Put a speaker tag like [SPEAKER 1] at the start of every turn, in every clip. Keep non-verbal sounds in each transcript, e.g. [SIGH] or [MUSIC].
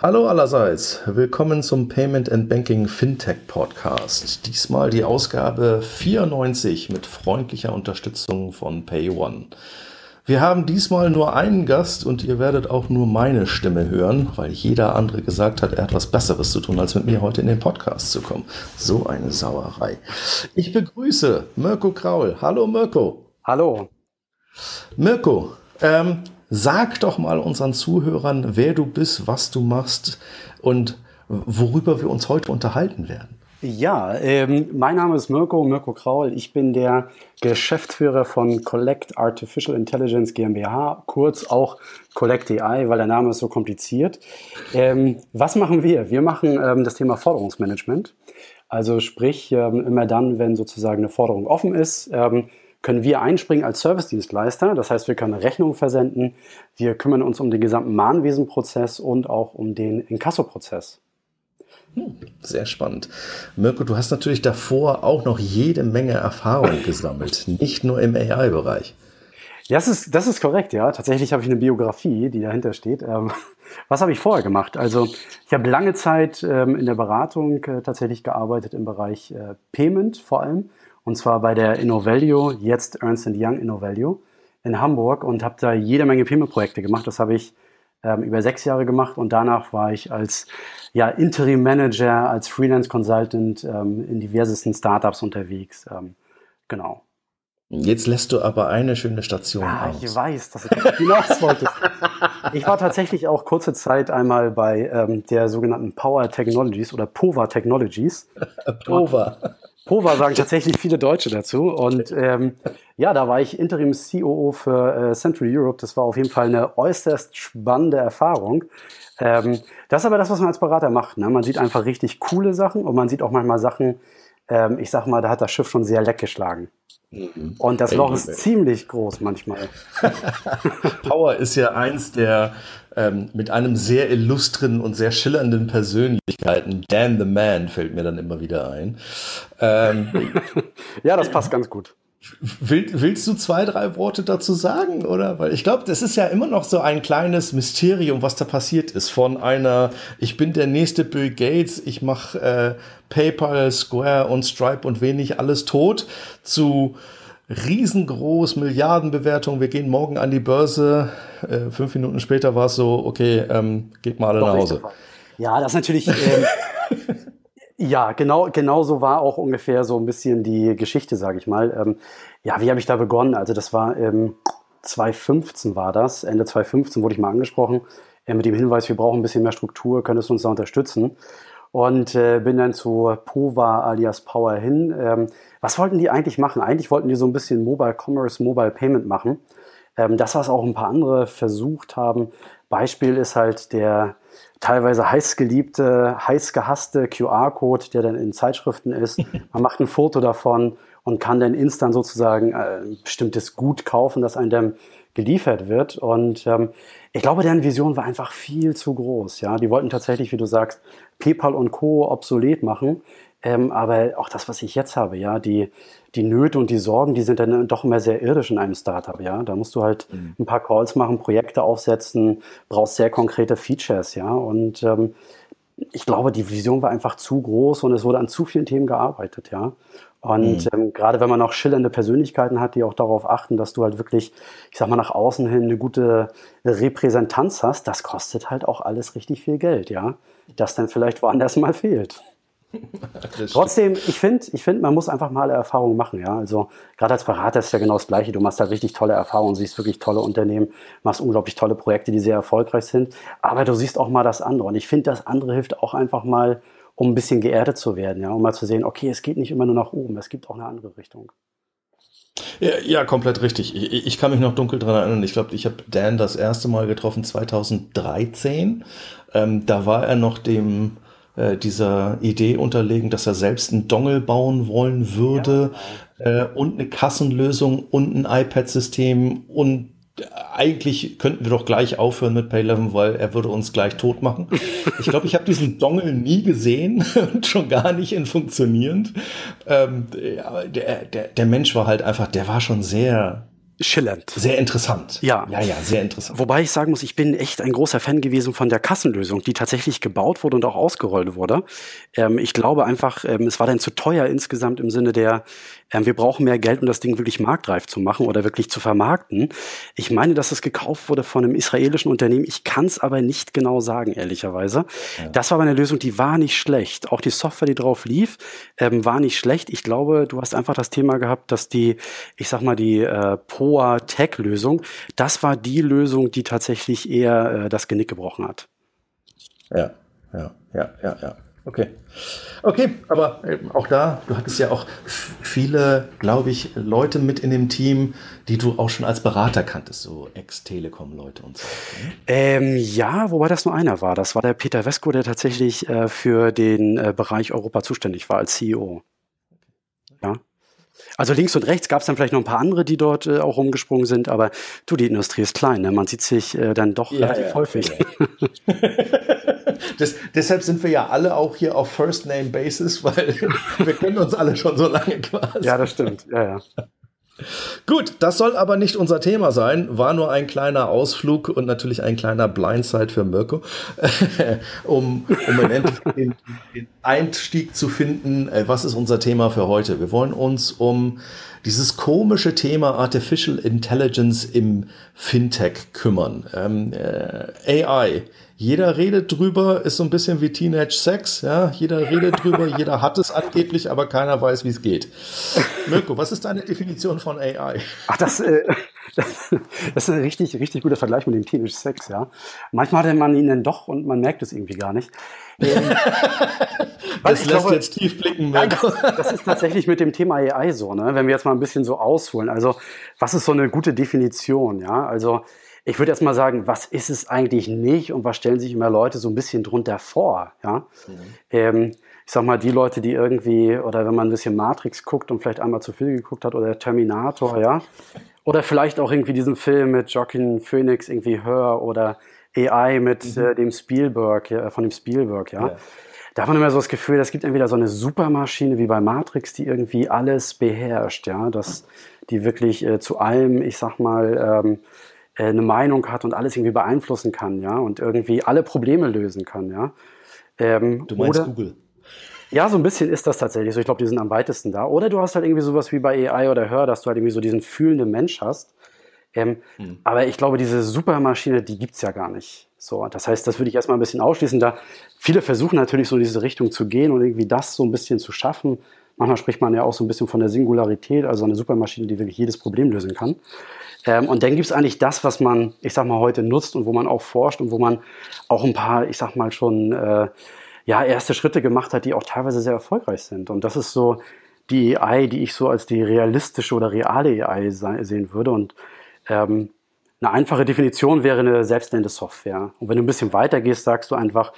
[SPEAKER 1] Hallo allerseits, willkommen zum Payment and Banking Fintech Podcast. Diesmal die Ausgabe 94 mit freundlicher Unterstützung von PayOne. Wir haben diesmal nur einen Gast und ihr werdet auch nur meine Stimme hören, weil jeder andere gesagt hat, er hat was Besseres zu tun, als mit mir heute in den Podcast zu kommen. So eine Sauerei. Ich begrüße Mirko Kraul. Hallo Mirko.
[SPEAKER 2] Hallo.
[SPEAKER 1] Mirko, ähm, Sag doch mal unseren Zuhörern, wer du bist, was du machst und worüber wir uns heute unterhalten werden.
[SPEAKER 2] Ja, ähm, mein Name ist Mirko, Mirko Kraul. Ich bin der Geschäftsführer von Collect Artificial Intelligence GmbH, kurz auch Collect AI, weil der Name ist so kompliziert. Ähm, was machen wir? Wir machen ähm, das Thema Forderungsmanagement. Also sprich, ähm, immer dann, wenn sozusagen eine Forderung offen ist, ähm, können wir einspringen als Servicedienstleister. Das heißt, wir können Rechnungen versenden. Wir kümmern uns um den gesamten Mahnwesenprozess und auch um den Inkassoprozess.
[SPEAKER 1] Hm, sehr spannend. Mirko, du hast natürlich davor auch noch jede Menge Erfahrung [LAUGHS] gesammelt, nicht nur im AI-Bereich.
[SPEAKER 2] Ja, das ist, das ist korrekt, ja. Tatsächlich habe ich eine Biografie, die dahinter steht. Ähm, [LAUGHS] was habe ich vorher gemacht? Also ich habe lange Zeit ähm, in der Beratung äh, tatsächlich gearbeitet im Bereich äh, Payment vor allem und zwar bei der Innovalue, jetzt Ernst Young Innovalue in Hamburg und habe da jede Menge Payment-Projekte gemacht. Das habe ich ähm, über sechs Jahre gemacht und danach war ich als ja, Interim Manager, als Freelance Consultant ähm, in diversesten Startups unterwegs. Ähm, genau.
[SPEAKER 1] Jetzt lässt du aber eine schöne Station
[SPEAKER 2] ah, aus. Ich weiß, dass du hinaus wolltest. Ich war tatsächlich auch kurze Zeit einmal bei ähm, der sogenannten Power Technologies oder POVA Technologies. [LAUGHS]
[SPEAKER 1] POVA.
[SPEAKER 2] Pova sagen tatsächlich viele Deutsche dazu. Und ähm, ja, da war ich Interim COO für äh, Central Europe. Das war auf jeden Fall eine äußerst spannende Erfahrung. Ähm, das ist aber das, was man als Berater macht. Ne? Man sieht einfach richtig coole Sachen und man sieht auch manchmal Sachen, ähm, ich sag mal, da hat das Schiff schon sehr leck geschlagen. Mhm. Und das Loch ist ziemlich groß manchmal. [LAUGHS]
[SPEAKER 1] Power ist ja eins der ähm, mit einem sehr illustren und sehr schillernden Persönlichkeiten. Dan the Man fällt mir dann immer wieder ein.
[SPEAKER 2] Ähm, [LAUGHS] ja, das passt ganz gut.
[SPEAKER 1] Will, willst du zwei, drei Worte dazu sagen, oder? Weil ich glaube, das ist ja immer noch so ein kleines Mysterium, was da passiert ist. Von einer, ich bin der nächste Bill Gates, ich mache äh, PayPal, Square und Stripe und wenig alles tot, zu riesengroß, Milliardenbewertung, wir gehen morgen an die Börse. Äh, fünf Minuten später war es so, okay, ähm, geht mal alle nach Hause.
[SPEAKER 2] Ja, das ist natürlich. Ähm, [LAUGHS] ja, genau, genau so war auch ungefähr so ein bisschen die Geschichte, sage ich mal. Ähm, ja, wie habe ich da begonnen? Also das war ähm, 2015 war das. Ende 2015 wurde ich mal angesprochen äh, mit dem Hinweis, wir brauchen ein bisschen mehr Struktur, könntest du uns da unterstützen? Und äh, bin dann zu Pova alias Power hin. Ähm, was wollten die eigentlich machen? Eigentlich wollten die so ein bisschen Mobile Commerce, Mobile Payment machen. Ähm, das, was auch ein paar andere versucht haben. Beispiel ist halt der teilweise heiß geliebte, heiß gehasste QR-Code, der dann in Zeitschriften ist. [LAUGHS] Man macht ein Foto davon und kann dann instant sozusagen äh, ein bestimmtes Gut kaufen, das einem dann geliefert wird. Und ähm, ich glaube, deren Vision war einfach viel zu groß. Ja, die wollten tatsächlich, wie du sagst, PayPal und Co. obsolet machen. Ähm, aber auch das, was ich jetzt habe, ja, die, die Nöte und die Sorgen, die sind dann doch immer sehr irdisch in einem Startup, ja. Da musst du halt mhm. ein paar Calls machen, Projekte aufsetzen, brauchst sehr konkrete Features, ja. Und ähm, ich glaube, die Vision war einfach zu groß und es wurde an zu vielen Themen gearbeitet, ja. Und mhm. ähm, gerade wenn man auch schillernde Persönlichkeiten hat, die auch darauf achten, dass du halt wirklich, ich sag mal, nach außen hin eine gute Repräsentanz hast, das kostet halt auch alles richtig viel Geld, ja. Das dann vielleicht woanders mal fehlt. Trotzdem, ich finde, ich find, man muss einfach mal Erfahrungen machen, ja. Also gerade als Berater ist ja genau das Gleiche. Du machst da richtig tolle Erfahrungen, siehst wirklich tolle Unternehmen, machst unglaublich tolle Projekte, die sehr erfolgreich sind. Aber du siehst auch mal das andere. Und ich finde, das andere hilft auch einfach mal, um ein bisschen geerdet zu werden, ja, um mal zu sehen, okay, es geht nicht immer nur nach oben, es gibt auch eine andere Richtung.
[SPEAKER 1] Ja, ja, komplett richtig. Ich, ich, kann mich noch dunkel dran erinnern. Ich glaube, ich habe Dan das erste Mal getroffen 2013. Ähm, da war er noch dem äh, dieser Idee unterlegen, dass er selbst einen Dongle bauen wollen würde ja, äh, und eine Kassenlösung und ein iPad-System und eigentlich könnten wir doch gleich aufhören mit Pay11, weil er würde uns gleich tot machen. [LAUGHS] Ich glaube, ich habe diesen Dongle nie gesehen [LAUGHS] und schon gar nicht in funktionierend. Ähm, der, der, der Mensch war halt einfach, der war schon sehr
[SPEAKER 2] schillernd.
[SPEAKER 1] Sehr interessant.
[SPEAKER 2] Ja.
[SPEAKER 1] Ja, ja, sehr interessant.
[SPEAKER 2] Wobei ich sagen muss, ich bin echt ein großer Fan gewesen von der Kassenlösung, die tatsächlich gebaut wurde und auch ausgerollt wurde. Ähm, ich glaube einfach, ähm, es war dann zu teuer insgesamt im Sinne der, ähm, wir brauchen mehr Geld, um das Ding wirklich marktreif zu machen oder wirklich zu vermarkten. Ich meine, dass es gekauft wurde von einem israelischen Unternehmen. Ich kann es aber nicht genau sagen, ehrlicherweise. Ja. Das war aber eine Lösung, die war nicht schlecht. Auch die Software, die drauf lief, ähm, war nicht schlecht. Ich glaube, du hast einfach das Thema gehabt, dass die, ich sag mal, die äh, POA Tech-Lösung, das war die Lösung, die tatsächlich eher äh, das Genick gebrochen hat.
[SPEAKER 1] Ja, ja, ja, ja, ja. Okay. Okay, aber auch da, du hattest ja auch viele, glaube ich, Leute mit in dem Team, die du auch schon als Berater kanntest, so Ex-Telekom-Leute und so.
[SPEAKER 2] Ne? Ähm, ja, wobei das nur einer war. Das war der Peter Vesco, der tatsächlich äh, für den äh, Bereich Europa zuständig war als CEO. Ja. Also links und rechts gab es dann vielleicht noch ein paar andere, die dort äh, auch rumgesprungen sind, aber du, die Industrie ist klein, ne? man sieht sich äh, dann doch ja, relativ ja, häufig. Ja. [LAUGHS]
[SPEAKER 1] das, deshalb sind wir ja alle auch hier auf First Name Basis, weil [LAUGHS] wir kennen uns alle schon so lange quasi.
[SPEAKER 2] Ja, das stimmt. Ja, ja.
[SPEAKER 1] Gut, das soll aber nicht unser Thema sein. War nur ein kleiner Ausflug und natürlich ein kleiner Blindside für Mirko, [LAUGHS] um, um den, den, Einstieg zu finden. Äh, was ist unser Thema für heute? Wir wollen uns um dieses komische Thema Artificial Intelligence im Fintech kümmern. Ähm, äh, AI jeder redet drüber, ist so ein bisschen wie Teenage Sex, ja. Jeder redet drüber, jeder hat es angeblich, aber keiner weiß, wie es geht. Mirko, was ist deine Definition von AI?
[SPEAKER 2] Ach, das, äh, das ist ein richtig, richtig guter Vergleich mit dem Teenage Sex, ja. Manchmal hat man ihn dann doch und man merkt es irgendwie gar nicht. [LAUGHS]
[SPEAKER 1] Das lässt glaube, jetzt tief blicken.
[SPEAKER 2] Ja, das, das, ist tatsächlich mit dem Thema AI so, ne? wenn wir jetzt mal ein bisschen so ausholen. Also, was ist so eine gute Definition? Ja, also ich würde erst mal sagen, was ist es eigentlich nicht und was stellen sich immer Leute so ein bisschen drunter vor? Ja? Mhm. Ähm, ich sag mal, die Leute, die irgendwie, oder wenn man ein bisschen Matrix guckt und vielleicht einmal zu viel geguckt hat oder Terminator, ja. Oder vielleicht auch irgendwie diesen Film mit Joaquin Phoenix, irgendwie Hör oder AI mit mhm. äh, dem Spielberg, ja, von dem Spielberg, ja. ja. Da hat man immer so das Gefühl, es gibt entweder so eine Supermaschine wie bei Matrix, die irgendwie alles beherrscht, ja, dass die wirklich äh, zu allem, ich sag mal, ähm, äh, eine Meinung hat und alles irgendwie beeinflussen kann, ja, und irgendwie alle Probleme lösen kann, ja.
[SPEAKER 1] Ähm, du meinst oder, Google?
[SPEAKER 2] Ja, so ein bisschen ist das tatsächlich so. Ich glaube, die sind am weitesten da. Oder du hast halt irgendwie sowas wie bei AI oder Hör, dass du halt irgendwie so diesen fühlenden Mensch hast. Ähm, hm. Aber ich glaube, diese Supermaschine, die gibt's ja gar nicht. So, das heißt, das würde ich erstmal ein bisschen ausschließen. Da viele versuchen natürlich so in diese Richtung zu gehen und irgendwie das so ein bisschen zu schaffen. Manchmal spricht man ja auch so ein bisschen von der Singularität, also eine Supermaschine, die wirklich jedes Problem lösen kann. Ähm, und dann gibt es eigentlich das, was man, ich sag mal, heute nutzt und wo man auch forscht und wo man auch ein paar, ich sag mal, schon äh, ja, erste Schritte gemacht hat, die auch teilweise sehr erfolgreich sind. Und das ist so die AI, die ich so als die realistische oder reale AI sehen würde. Und ähm, eine einfache Definition wäre eine selbstlernende Software. Und wenn du ein bisschen weiter gehst, sagst du einfach,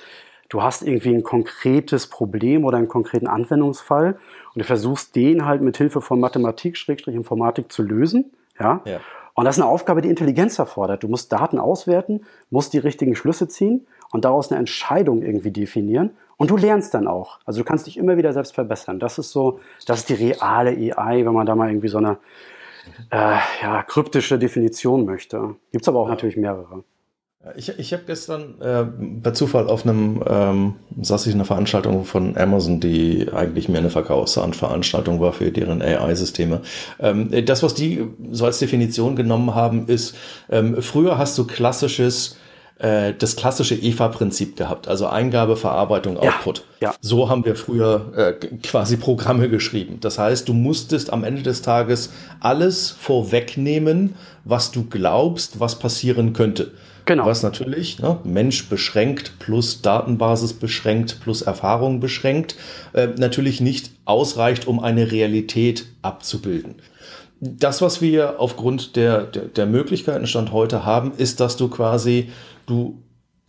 [SPEAKER 2] du hast irgendwie ein konkretes Problem oder einen konkreten Anwendungsfall und du versuchst den halt mit Hilfe von Mathematik, Schrägstrich Informatik zu lösen. Ja? ja. Und das ist eine Aufgabe, die Intelligenz erfordert. Du musst Daten auswerten, musst die richtigen Schlüsse ziehen und daraus eine Entscheidung irgendwie definieren. Und du lernst dann auch. Also du kannst dich immer wieder selbst verbessern. Das ist so, das ist die reale AI, wenn man da mal irgendwie so eine äh, ja, kryptische Definition möchte. Gibt es aber auch ja. natürlich mehrere.
[SPEAKER 1] Ich, ich habe gestern äh, per Zufall auf einem, ähm, saß ich in einer Veranstaltung von Amazon, die eigentlich mehr eine Verkaufsveranstaltung war für deren AI-Systeme. Ähm, das, was die so als Definition genommen haben, ist, ähm, früher hast du klassisches äh, das klassische EVA-Prinzip gehabt, also Eingabe, Verarbeitung, Output. Ja, ja. So haben wir früher äh, quasi Programme geschrieben. Das heißt, du musstest am Ende des Tages alles vorwegnehmen, was du glaubst, was passieren könnte. Genau. Was natürlich ne, Mensch beschränkt plus Datenbasis beschränkt plus Erfahrung beschränkt äh, natürlich nicht ausreicht, um eine Realität abzubilden. Das, was wir aufgrund der, der, der Möglichkeiten Stand heute haben, ist, dass du quasi, du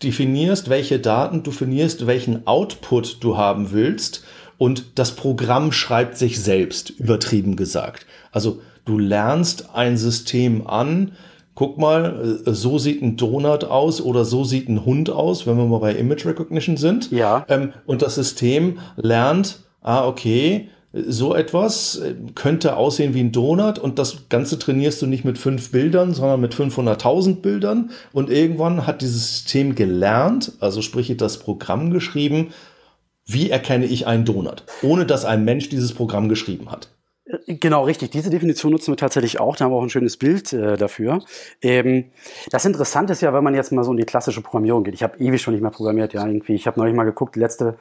[SPEAKER 1] definierst, welche Daten, du definierst, welchen Output du haben willst und das Programm schreibt sich selbst, übertrieben gesagt. Also du lernst ein System an, guck mal, äh, so sieht ein Donut aus oder so sieht ein Hund aus, wenn wir mal bei Image Recognition sind.
[SPEAKER 2] Ja.
[SPEAKER 1] Ähm, und das System lernt, ah, okay, so etwas äh, könnte aussehen wie ein Donut und das Ganze trainierst du nicht mit fünf Bildern, sondern mit 500.000 Bildern und irgendwann hat dieses System gelernt, also sprich das Programm geschrieben, wie erkenne ich einen Donut, ohne dass ein Mensch dieses Programm geschrieben hat.
[SPEAKER 2] Genau, richtig. Diese Definition nutzen wir tatsächlich auch. Da haben wir auch ein schönes Bild äh, dafür. Ähm, das Interessante ist ja, wenn man jetzt mal so in die klassische Programmierung geht. Ich habe ewig schon nicht mehr programmiert, ja, irgendwie. Ich habe neulich mal geguckt, die letzte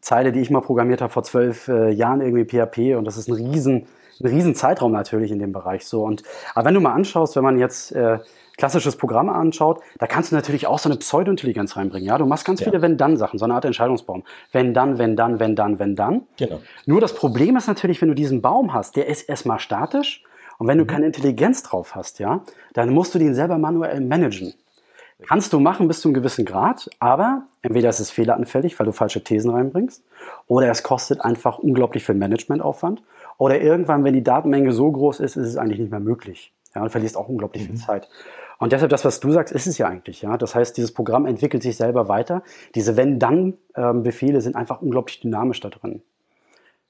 [SPEAKER 2] Zeile, die ich mal programmiert habe vor zwölf äh, Jahren irgendwie PHP und das ist ein riesen, ein riesen Zeitraum natürlich in dem Bereich so. Und aber wenn du mal anschaust, wenn man jetzt äh, klassisches Programm anschaut, da kannst du natürlich auch so eine Pseudo-Intelligenz reinbringen. Ja, du machst ganz ja. viele Wenn-Dann-Sachen, so eine Art Entscheidungsbaum. Wenn dann, wenn dann, wenn dann, wenn dann. Genau. Nur das Problem ist natürlich, wenn du diesen Baum hast, der ist erstmal statisch und wenn du mhm. keine Intelligenz drauf hast, ja, dann musst du den selber manuell managen. Kannst du machen bis zu einem gewissen Grad, aber entweder ist es fehleranfällig, weil du falsche Thesen reinbringst, oder es kostet einfach unglaublich viel Managementaufwand, oder irgendwann, wenn die Datenmenge so groß ist, ist es eigentlich nicht mehr möglich. Ja, und verlierst auch unglaublich mhm. viel Zeit. Und deshalb das, was du sagst, ist es ja eigentlich. Ja, das heißt, dieses Programm entwickelt sich selber weiter. Diese Wenn-Dann-Befehle sind einfach unglaublich dynamisch da drin.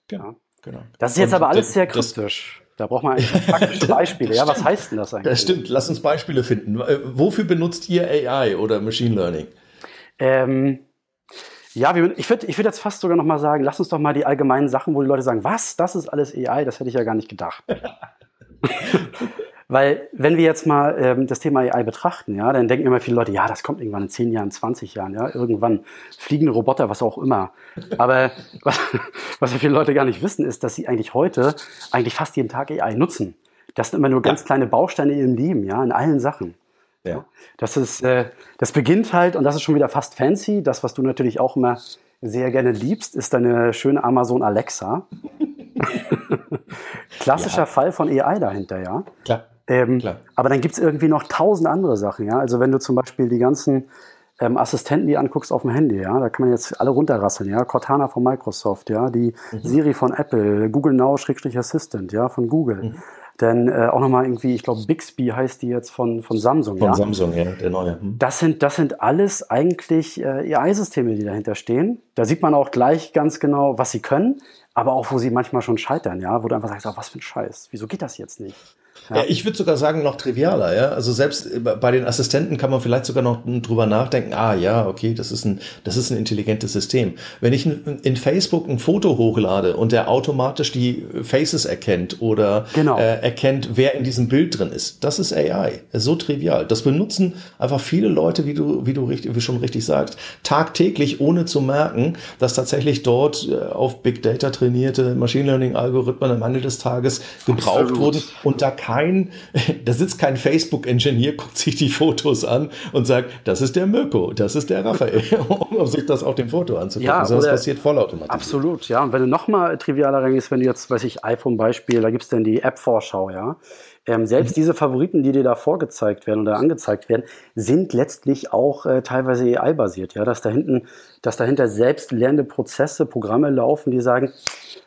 [SPEAKER 1] Genau. Ja. genau.
[SPEAKER 2] Das ist jetzt und aber alles sehr kryptisch. Da braucht man eigentlich [LAUGHS] praktische Beispiele. ja, was heißt denn das eigentlich?
[SPEAKER 1] Das stimmt. Lass uns Beispiele finden. Äh, wofür benutzt ihr AI oder Machine Learning?
[SPEAKER 2] Ähm, ja, ich würde ich würd jetzt fast sogar noch mal sagen, lass uns doch mal die allgemeinen Sachen, wo die Leute sagen, was, das ist alles AI, das hätte ich ja gar nicht gedacht. [LAUGHS] Weil wenn wir jetzt mal ähm, das Thema AI betrachten, ja, dann denken immer viele Leute, ja, das kommt irgendwann in 10 Jahren, 20 Jahren, ja, irgendwann fliegende Roboter, was auch immer. Aber [LAUGHS] was, was viele Leute gar nicht wissen, ist, dass sie eigentlich heute eigentlich fast jeden Tag AI nutzen. Das sind immer nur ganz ja. kleine Bausteine in ihrem Leben, ja, in allen Sachen. Ja. Das ist, äh, das beginnt halt, und das ist schon wieder fast fancy. Das, was du natürlich auch immer sehr gerne liebst, ist deine schöne Amazon Alexa. [LAUGHS] Klassischer ja. Fall von AI dahinter, ja.
[SPEAKER 1] Klar.
[SPEAKER 2] Ähm. Aber dann gibt es irgendwie noch tausend andere Sachen, ja. Also wenn du zum Beispiel die ganzen ähm, Assistenten, die anguckst auf dem Handy, ja, da kann man jetzt alle runterrasseln, ja. Cortana von Microsoft, ja, die mhm. Siri von Apple, Google Now Assistant, ja, von Google. Mhm. Dann äh, auch nochmal irgendwie, ich glaube, Bixby heißt die jetzt von, von Samsung.
[SPEAKER 1] Von ja? Samsung, ja, der neue.
[SPEAKER 2] Hm. Das, sind, das sind alles eigentlich äh, AI-Systeme, die dahinter stehen. Da sieht man auch gleich ganz genau, was sie können, aber auch, wo sie manchmal schon scheitern, ja, wo du einfach sagst, oh, was für ein Scheiß, wieso geht das jetzt nicht?
[SPEAKER 1] Ja. ich würde sogar sagen, noch trivialer, ja. Also selbst bei den Assistenten kann man vielleicht sogar noch drüber nachdenken, ah ja, okay, das ist ein, das ist ein intelligentes System. Wenn ich in Facebook ein Foto hochlade und der automatisch die Faces erkennt oder genau. äh, erkennt, wer in diesem Bild drin ist, das ist AI. So trivial. Das benutzen einfach viele Leute, wie du, wie du richtig, wie schon richtig sagst, tagtäglich, ohne zu merken, dass tatsächlich dort äh, auf Big Data trainierte Machine Learning Algorithmen am Ende des Tages gebraucht Absolut. wurden und da kann kein, [LAUGHS] da sitzt kein Facebook-Ingenieur, guckt sich die Fotos an und sagt, das ist der Mirko, das ist der Raphael, [LAUGHS] um sich das auf dem Foto anzugucken. Ja, das passiert vollautomatisch.
[SPEAKER 2] Absolut, ja. Und wenn du noch mal trivialer reingehst, wenn du jetzt, weiß ich, iPhone-Beispiel, da gibt es dann die App-Vorschau, ja. Ähm, selbst mhm. diese Favoriten, die dir da vorgezeigt werden oder angezeigt werden, sind letztlich auch äh, teilweise AI-basiert, ja. Dass da hinten, dass dahinter selbst lernende Prozesse, Programme laufen, die sagen,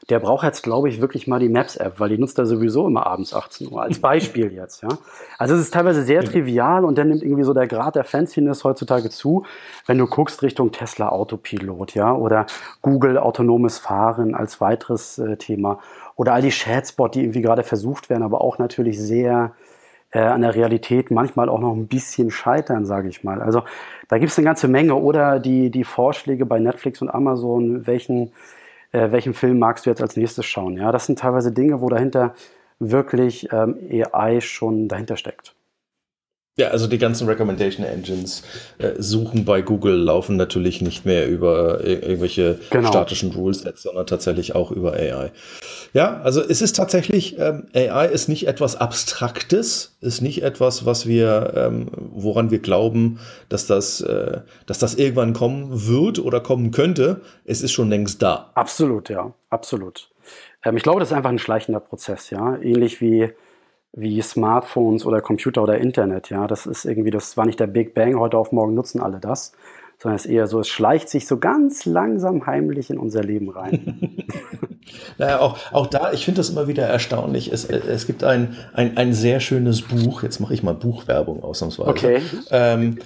[SPEAKER 2] der braucht jetzt, glaube ich, wirklich mal die Maps-App, weil die nutzt er sowieso immer abends 18 Uhr, als [LAUGHS] Beispiel jetzt, ja. Also es ist teilweise sehr trivial und dann nimmt irgendwie so der Grad der Fanciness heutzutage zu, wenn du guckst Richtung Tesla Autopilot, ja, oder Google autonomes Fahren als weiteres äh, Thema oder all die Chatspot, die irgendwie gerade versucht werden, aber auch natürlich sehr äh, an der Realität manchmal auch noch ein bisschen scheitern, sage ich mal. Also da gibt es eine ganze Menge oder die, die Vorschläge bei Netflix und Amazon, welchen äh, welchen Film magst du jetzt als nächstes schauen? Ja, das sind teilweise Dinge, wo dahinter wirklich ähm, AI schon dahinter steckt.
[SPEAKER 1] Ja, also die ganzen Recommendation Engines äh, suchen bei Google laufen natürlich nicht mehr über äh, irgendwelche genau. statischen Rulesets, sondern tatsächlich auch über AI. Ja, also es ist tatsächlich, ähm, AI ist nicht etwas Abstraktes, ist nicht etwas, was wir, ähm, woran wir glauben, dass das, äh, dass das irgendwann kommen wird oder kommen könnte. Es ist schon längst da.
[SPEAKER 2] Absolut, ja, absolut. Ähm, ich glaube, das ist einfach ein schleichender Prozess, ja, ähnlich wie wie Smartphones oder Computer oder Internet. Ja, das ist irgendwie, das war nicht der Big Bang, heute auf morgen nutzen alle das, sondern es ist eher so, es schleicht sich so ganz langsam heimlich in unser Leben rein. [LAUGHS]
[SPEAKER 1] naja, auch, auch da, ich finde das immer wieder erstaunlich. Es, es gibt ein, ein, ein sehr schönes Buch, jetzt mache ich mal Buchwerbung ausnahmsweise.
[SPEAKER 2] Okay.
[SPEAKER 1] Ähm,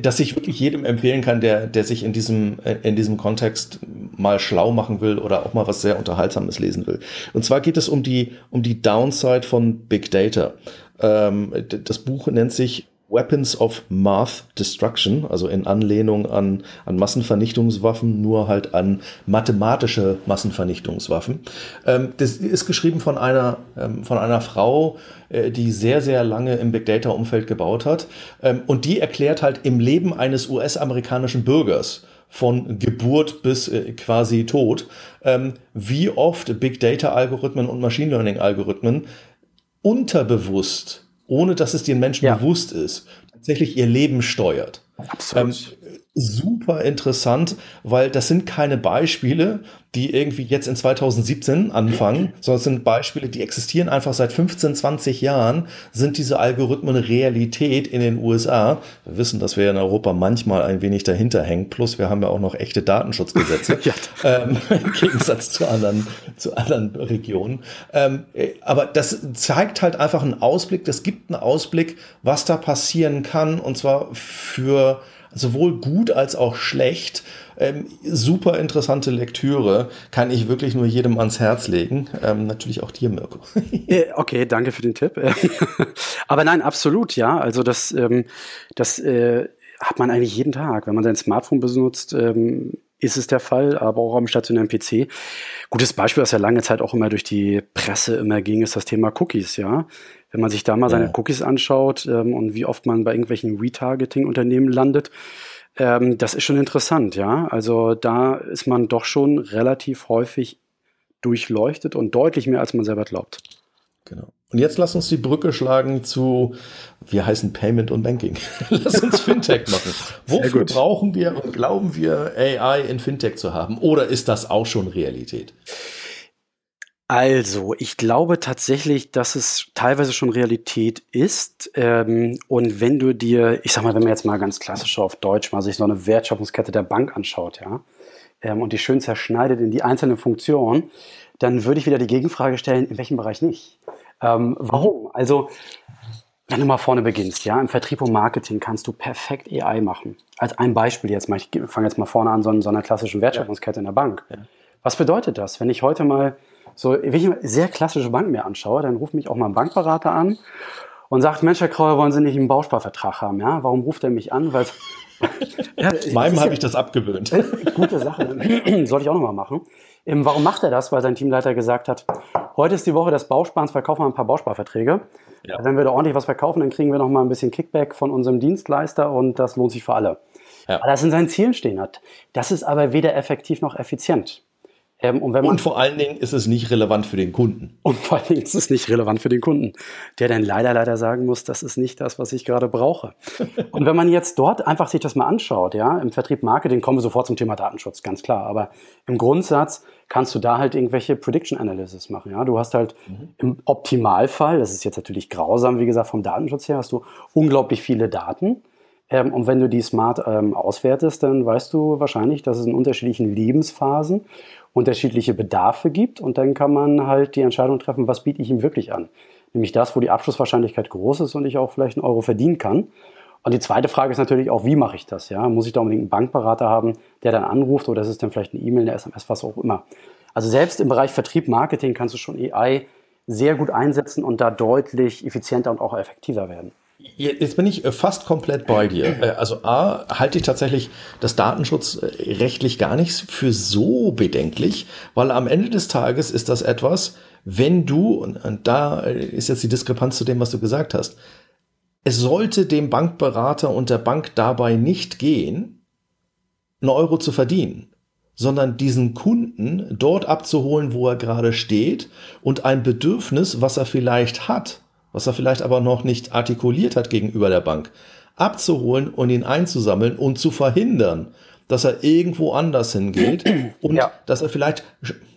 [SPEAKER 1] das ich wirklich jedem empfehlen kann, der, der sich in diesem, in diesem Kontext mal schlau machen will oder auch mal was sehr Unterhaltsames lesen will. Und zwar geht es um die, um die Downside von Big Data. Ähm, das Buch nennt sich Weapons of Math Destruction, also in Anlehnung an, an Massenvernichtungswaffen, nur halt an mathematische Massenvernichtungswaffen. Ähm, das ist geschrieben von einer, ähm, von einer Frau, äh, die sehr, sehr lange im Big Data Umfeld gebaut hat. Ähm, und die erklärt halt im Leben eines US-amerikanischen Bürgers, von Geburt bis äh, quasi Tod, ähm, wie oft Big Data Algorithmen und Machine Learning Algorithmen unterbewusst ohne dass es den Menschen ja. bewusst ist, tatsächlich ihr Leben steuert. Absolut. Ähm, super interessant, weil das sind keine Beispiele, die irgendwie jetzt in 2017 anfangen, [CLEARS THROAT] sondern es sind Beispiele, die existieren einfach seit 15, 20 Jahren, sind diese Algorithmen Realität in den USA. Wir wissen, dass wir in Europa manchmal ein wenig dahinter hängen, plus wir haben ja auch noch echte Datenschutzgesetze, [LAUGHS] ja. ähm, im Gegensatz zu anderen, zu anderen Regionen. Ähm, aber das zeigt halt einfach einen Ausblick, das gibt einen Ausblick, was da passieren kann, und zwar für sowohl gut als auch schlecht. Ähm, super interessante Lektüre, kann ich wirklich nur jedem ans Herz legen. Ähm, natürlich auch dir, Mirko. [LAUGHS]
[SPEAKER 2] Äh, okay, danke für den Tipp. [LAUGHS] Aber nein, absolut, ja. Also das, ähm, das äh, hat man eigentlich jeden Tag. Wenn man sein Smartphone benutzt, ähm, ist es der Fall, aber auch am stationären PC. Gutes Beispiel, was ja lange Zeit auch immer durch die Presse immer ging, ist das Thema Cookies, ja. Wenn man sich da mal seine Cookies anschaut ähm, und wie oft man bei irgendwelchen Retargeting-Unternehmen landet, ähm, das ist schon interessant, ja. Also da ist man doch schon relativ häufig durchleuchtet und deutlich mehr, als man selber glaubt.
[SPEAKER 1] Genau. Und jetzt lass uns die Brücke schlagen zu, wir heißen Payment und Banking. [LAUGHS] lass uns Fintech machen. [LAUGHS] Wofür brauchen wir und glauben wir, AI in Fintech zu haben? Oder ist das auch schon Realität?
[SPEAKER 2] Also, ich glaube tatsächlich, dass es teilweise schon Realität ist. Ähm, und wenn du dir, ich sag mal, wenn man jetzt mal ganz klassisch auf Deutsch mal sich so eine Wertschöpfungskette der Bank anschaut, ja, ähm, und die schön zerschneidet in die einzelnen Funktionen, dann würde ich wieder die Gegenfrage stellen, in welchem Bereich nicht? Ähm, warum? Also, wenn du mal vorne beginnst, ja, im Vertrieb und Marketing kannst du perfekt AI machen. Als ein Beispiel jetzt mal, ich fange jetzt mal vorne an, so, so einer klassischen Wertschöpfungskette in der Bank. Ja. Was bedeutet das? Wenn ich heute mal so, wenn ich sehr klassische Banken mir anschaue, dann ruft mich auch mal ein Bankberater an und sagt, Mensch, Herr Krauer, wollen Sie nicht einen Bausparvertrag haben? Ja, warum ruft er mich an? Weil [LAUGHS]
[SPEAKER 1] ja, Meinem habe ich das abgewöhnt.
[SPEAKER 2] Gute Sache. [CLEARS THROAT] Soll ich auch nochmal machen. Ähm, warum macht er das? Weil sein Teamleiter gesagt hat, heute ist die Woche des Bausparens, verkaufen wir ein paar Bausparverträge. Ja. Wenn wir da ordentlich was verkaufen, dann kriegen wir noch mal ein bisschen Kickback von unserem Dienstleister und das lohnt sich für alle. Ja. Weil das in seinen Zielen stehen hat. Das ist aber weder effektiv noch effizient.
[SPEAKER 1] Ähm, und, und, vor allen Dingen ist es nicht relevant für den Kunden.
[SPEAKER 2] Und vor allen Dingen ist es nicht relevant für den Kunden, der dann leider, leider sagen muss, das ist nicht das, was ich gerade brauche. [LAUGHS] und wenn man jetzt dort einfach sich das mal anschaut, ja, im Vertrieb Marketing kommen wir sofort zum Thema Datenschutz, ganz klar. Aber im Grundsatz kannst du da halt irgendwelche Prediction Analysis machen. Ja, du hast halt mhm. im Optimalfall, das ist jetzt natürlich grausam, wie gesagt, vom Datenschutz her, hast du unglaublich viele Daten. Ähm, und wenn du die smart ähm, auswertest, dann weißt du wahrscheinlich, dass es in unterschiedlichen Lebensphasen unterschiedliche Bedarfe gibt und dann kann man halt die Entscheidung treffen, was biete ich ihm wirklich an. Nämlich das, wo die Abschlusswahrscheinlichkeit groß ist und ich auch vielleicht einen Euro verdienen kann. Und die zweite Frage ist natürlich auch, wie mache ich das? Ja? Muss ich da unbedingt einen Bankberater haben, der dann anruft oder ist es dann vielleicht eine E-Mail, eine SMS, was auch immer? Also selbst im Bereich Vertrieb, Marketing kannst du schon AI sehr gut einsetzen und da deutlich effizienter und auch effektiver werden.
[SPEAKER 1] Jetzt bin ich äh, fast komplett bei dir. Äh, also A, halte ich tatsächlich das Datenschutz äh, gar nicht für so bedenklich, weil am Ende des Tages ist das etwas, wenn du, und da ist jetzt die Diskrepanz zu dem, was du gesagt hast, es sollte dem Bankberater und der Bank dabei nicht gehen, einen Euro zu verdienen, sondern diesen Kunden dort abzuholen, wo er gerade steht und ein Bedürfnis, was er vielleicht hat, was er vielleicht aber noch nicht artikuliert hat gegenüber der Bank, abzuholen und ihn einzusammeln und zu verhindern, dass er irgendwo anders hingeht [CLEARS THROAT] und ja. dass er vielleicht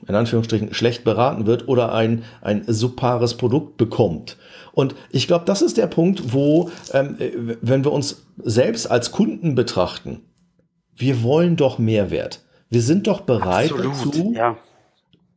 [SPEAKER 1] in Anführungsstrichen schlecht beraten wird oder ein, ein subpares Produkt bekommt. Und ich glaube, das ist der Punkt, wo, ähm, wenn wir uns selbst als Kunden betrachten, wir wollen doch Mehrwert. Wir sind doch bereit Absolut, dazu, ja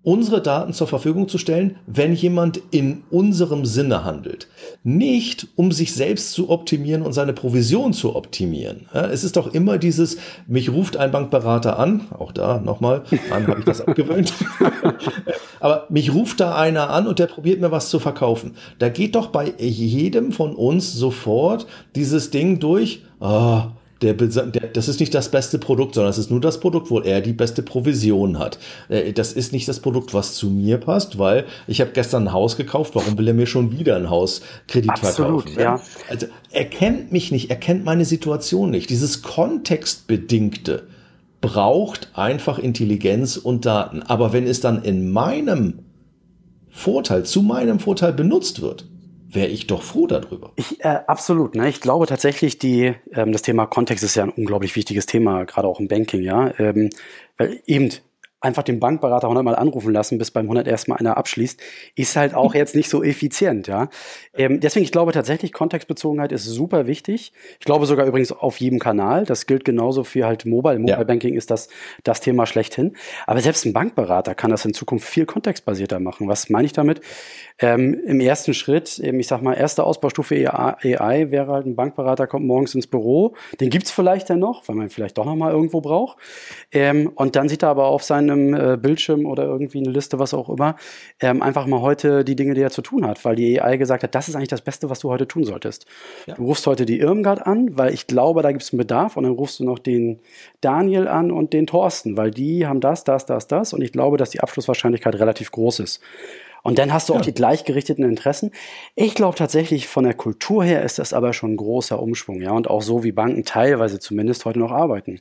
[SPEAKER 1] unsere Daten zur Verfügung zu stellen, wenn jemand in unserem Sinne handelt. Nicht, um sich selbst zu optimieren und seine Provision zu optimieren. Es ist doch immer dieses, mich ruft ein Bankberater an, auch da nochmal, an habe ich das abgewöhnt. [LAUGHS] Aber mich ruft da einer an und der probiert mir was zu verkaufen. Da geht doch bei jedem von uns sofort dieses Ding durch, ah, der, der, das ist nicht das beste Produkt, sondern es ist nur das Produkt, wo er die beste Provision hat. Äh, das ist nicht das Produkt, was zu mir passt, weil ich habe gestern ein Haus gekauft, warum will er mir schon wieder ein Hauskredit Absolut, verkaufen? Ja. Also er kennt mich nicht, er kennt meine Situation nicht. Dieses kontextbedingte braucht einfach Intelligenz und Daten. Aber wenn es dann in meinem Vorteil, zu meinem Vorteil benutzt wird, wäre ich doch froh darüber.
[SPEAKER 2] Ich, äh, absolut. Ne? Ich glaube tatsächlich, die, ähm, das Thema Kontext ist ja ein unglaublich wichtiges Thema, gerade auch im Banking, ja. Ähm, weil eben einfach den Bankberater hundertmal anrufen lassen, bis beim 101. Mal einer abschließt, ist halt auch jetzt nicht so effizient, ja. Ähm, deswegen, ich glaube tatsächlich, Kontextbezogenheit ist super wichtig. Ich glaube sogar übrigens auf jedem Kanal. Das gilt genauso für halt Mobile. Mobile ja. Banking ist das, das Thema schlechthin. Aber selbst ein Bankberater kann das in Zukunft viel kontextbasierter machen. Was meine ich damit? Ähm, Im ersten Schritt, ich sag mal, erste Ausbaustufe AI wäre halt ein Bankberater kommt morgens ins Büro. Den gibt's vielleicht dann noch, weil man vielleicht doch noch mal irgendwo braucht. Ähm, und dann sieht er aber auf seinem äh, Bildschirm oder irgendwie eine Liste, was auch immer, ähm, einfach mal heute die Dinge, die er zu tun hat, weil die AI gesagt hat, das ist eigentlich das Beste, was du heute tun solltest. Ja. Du rufst heute die Irmgard an, weil ich glaube, da gibt's einen Bedarf und dann rufst du noch den Daniel an und den Thorsten, weil die haben das, das, das, das und ich glaube, dass die Abschlusswahrscheinlichkeit relativ groß ist. Und dann hast du auch die gleichgerichteten Interessen. Ich glaube tatsächlich, von der Kultur her ist das aber schon ein großer Umschwung, ja, und auch so wie Banken teilweise zumindest heute noch arbeiten.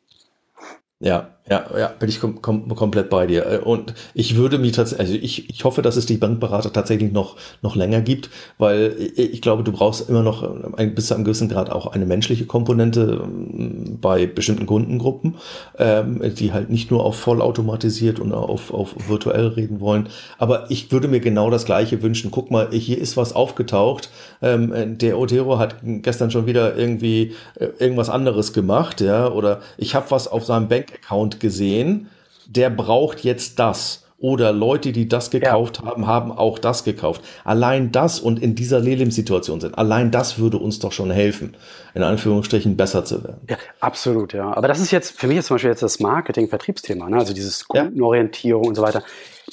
[SPEAKER 1] Ja, ja, ja, bin ich kom kom komplett bei dir. Äh, und ich würde mich tatsächlich, also ich, ich hoffe, dass es die Bankberater tatsächlich noch, noch länger gibt, weil ich glaube, du brauchst immer noch ein, bis zu einem gewissen Grad auch eine menschliche Komponente ähm, bei bestimmten Kundengruppen, ähm, die halt nicht nur auf vollautomatisiert und auf, auf virtuell reden wollen. Aber ich würde mir genau das Gleiche wünschen. Guck mal, hier ist was aufgetaucht. Ähm, der Otero hat gestern schon wieder irgendwie äh, irgendwas anderes gemacht, ja, oder ich habe was auf seinem Bank-Account gesehen, der braucht jetzt das. Oder Leute, die das gekauft ja. haben, haben auch das gekauft. Allein das und in dieser Lelim-Situation sind, allein das würde uns doch schon helfen, in Anführungsstrichen besser zu werden.
[SPEAKER 2] Ja, absolut, ja. Aber das ist jetzt, für mich ist zum Beispiel jetzt das Marketing-Vertriebsthema, ne? also dieses Kundenorientierung ja. und so weiter.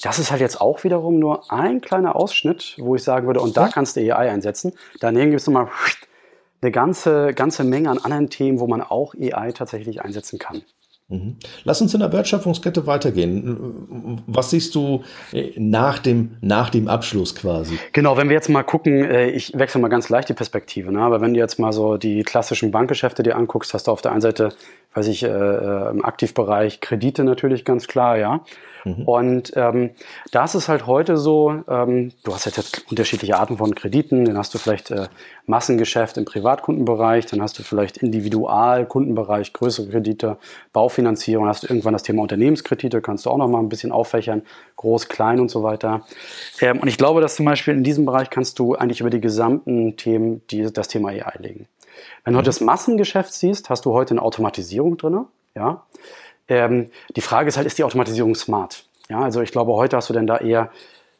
[SPEAKER 2] Das ist halt jetzt auch wiederum nur ein kleiner Ausschnitt, wo ich sagen würde, und da kannst du AI einsetzen. Daneben gibt es nochmal eine ganze, ganze Menge an anderen Themen, wo man auch AI tatsächlich einsetzen kann.
[SPEAKER 1] Mhm. Lass uns in der Wertschöpfungskette weitergehen. Was siehst du äh, nach dem, nach dem Abschluss quasi?
[SPEAKER 2] Genau, wenn wir jetzt mal gucken, äh, ich wechsle mal ganz leicht die Perspektive, ne? aber wenn du jetzt mal so die klassischen Bankgeschäfte dir anguckst, hast du auf der einen Seite, weiß ich, äh, im Aktivbereich Kredite natürlich ganz klar, ja. Mhm. Und ähm, da ist es halt heute so, ähm, du hast jetzt unterschiedliche Arten von Krediten, dann hast du vielleicht äh, Massengeschäft im Privatkundenbereich, dann hast du vielleicht Individualkundenbereich, größere Kredite, Baufinanzierung, hast du irgendwann das Thema Unternehmenskredite, kannst du auch noch mal ein bisschen auffächern, groß, klein und so weiter. Ähm, und ich glaube, dass zum Beispiel in diesem Bereich kannst du eigentlich über die gesamten Themen die, das Thema AI legen. Wenn du heute das Massengeschäft siehst, hast du heute eine Automatisierung drin, ja. Ähm, die Frage ist halt, ist die Automatisierung smart? Ja, also ich glaube, heute hast du denn da eher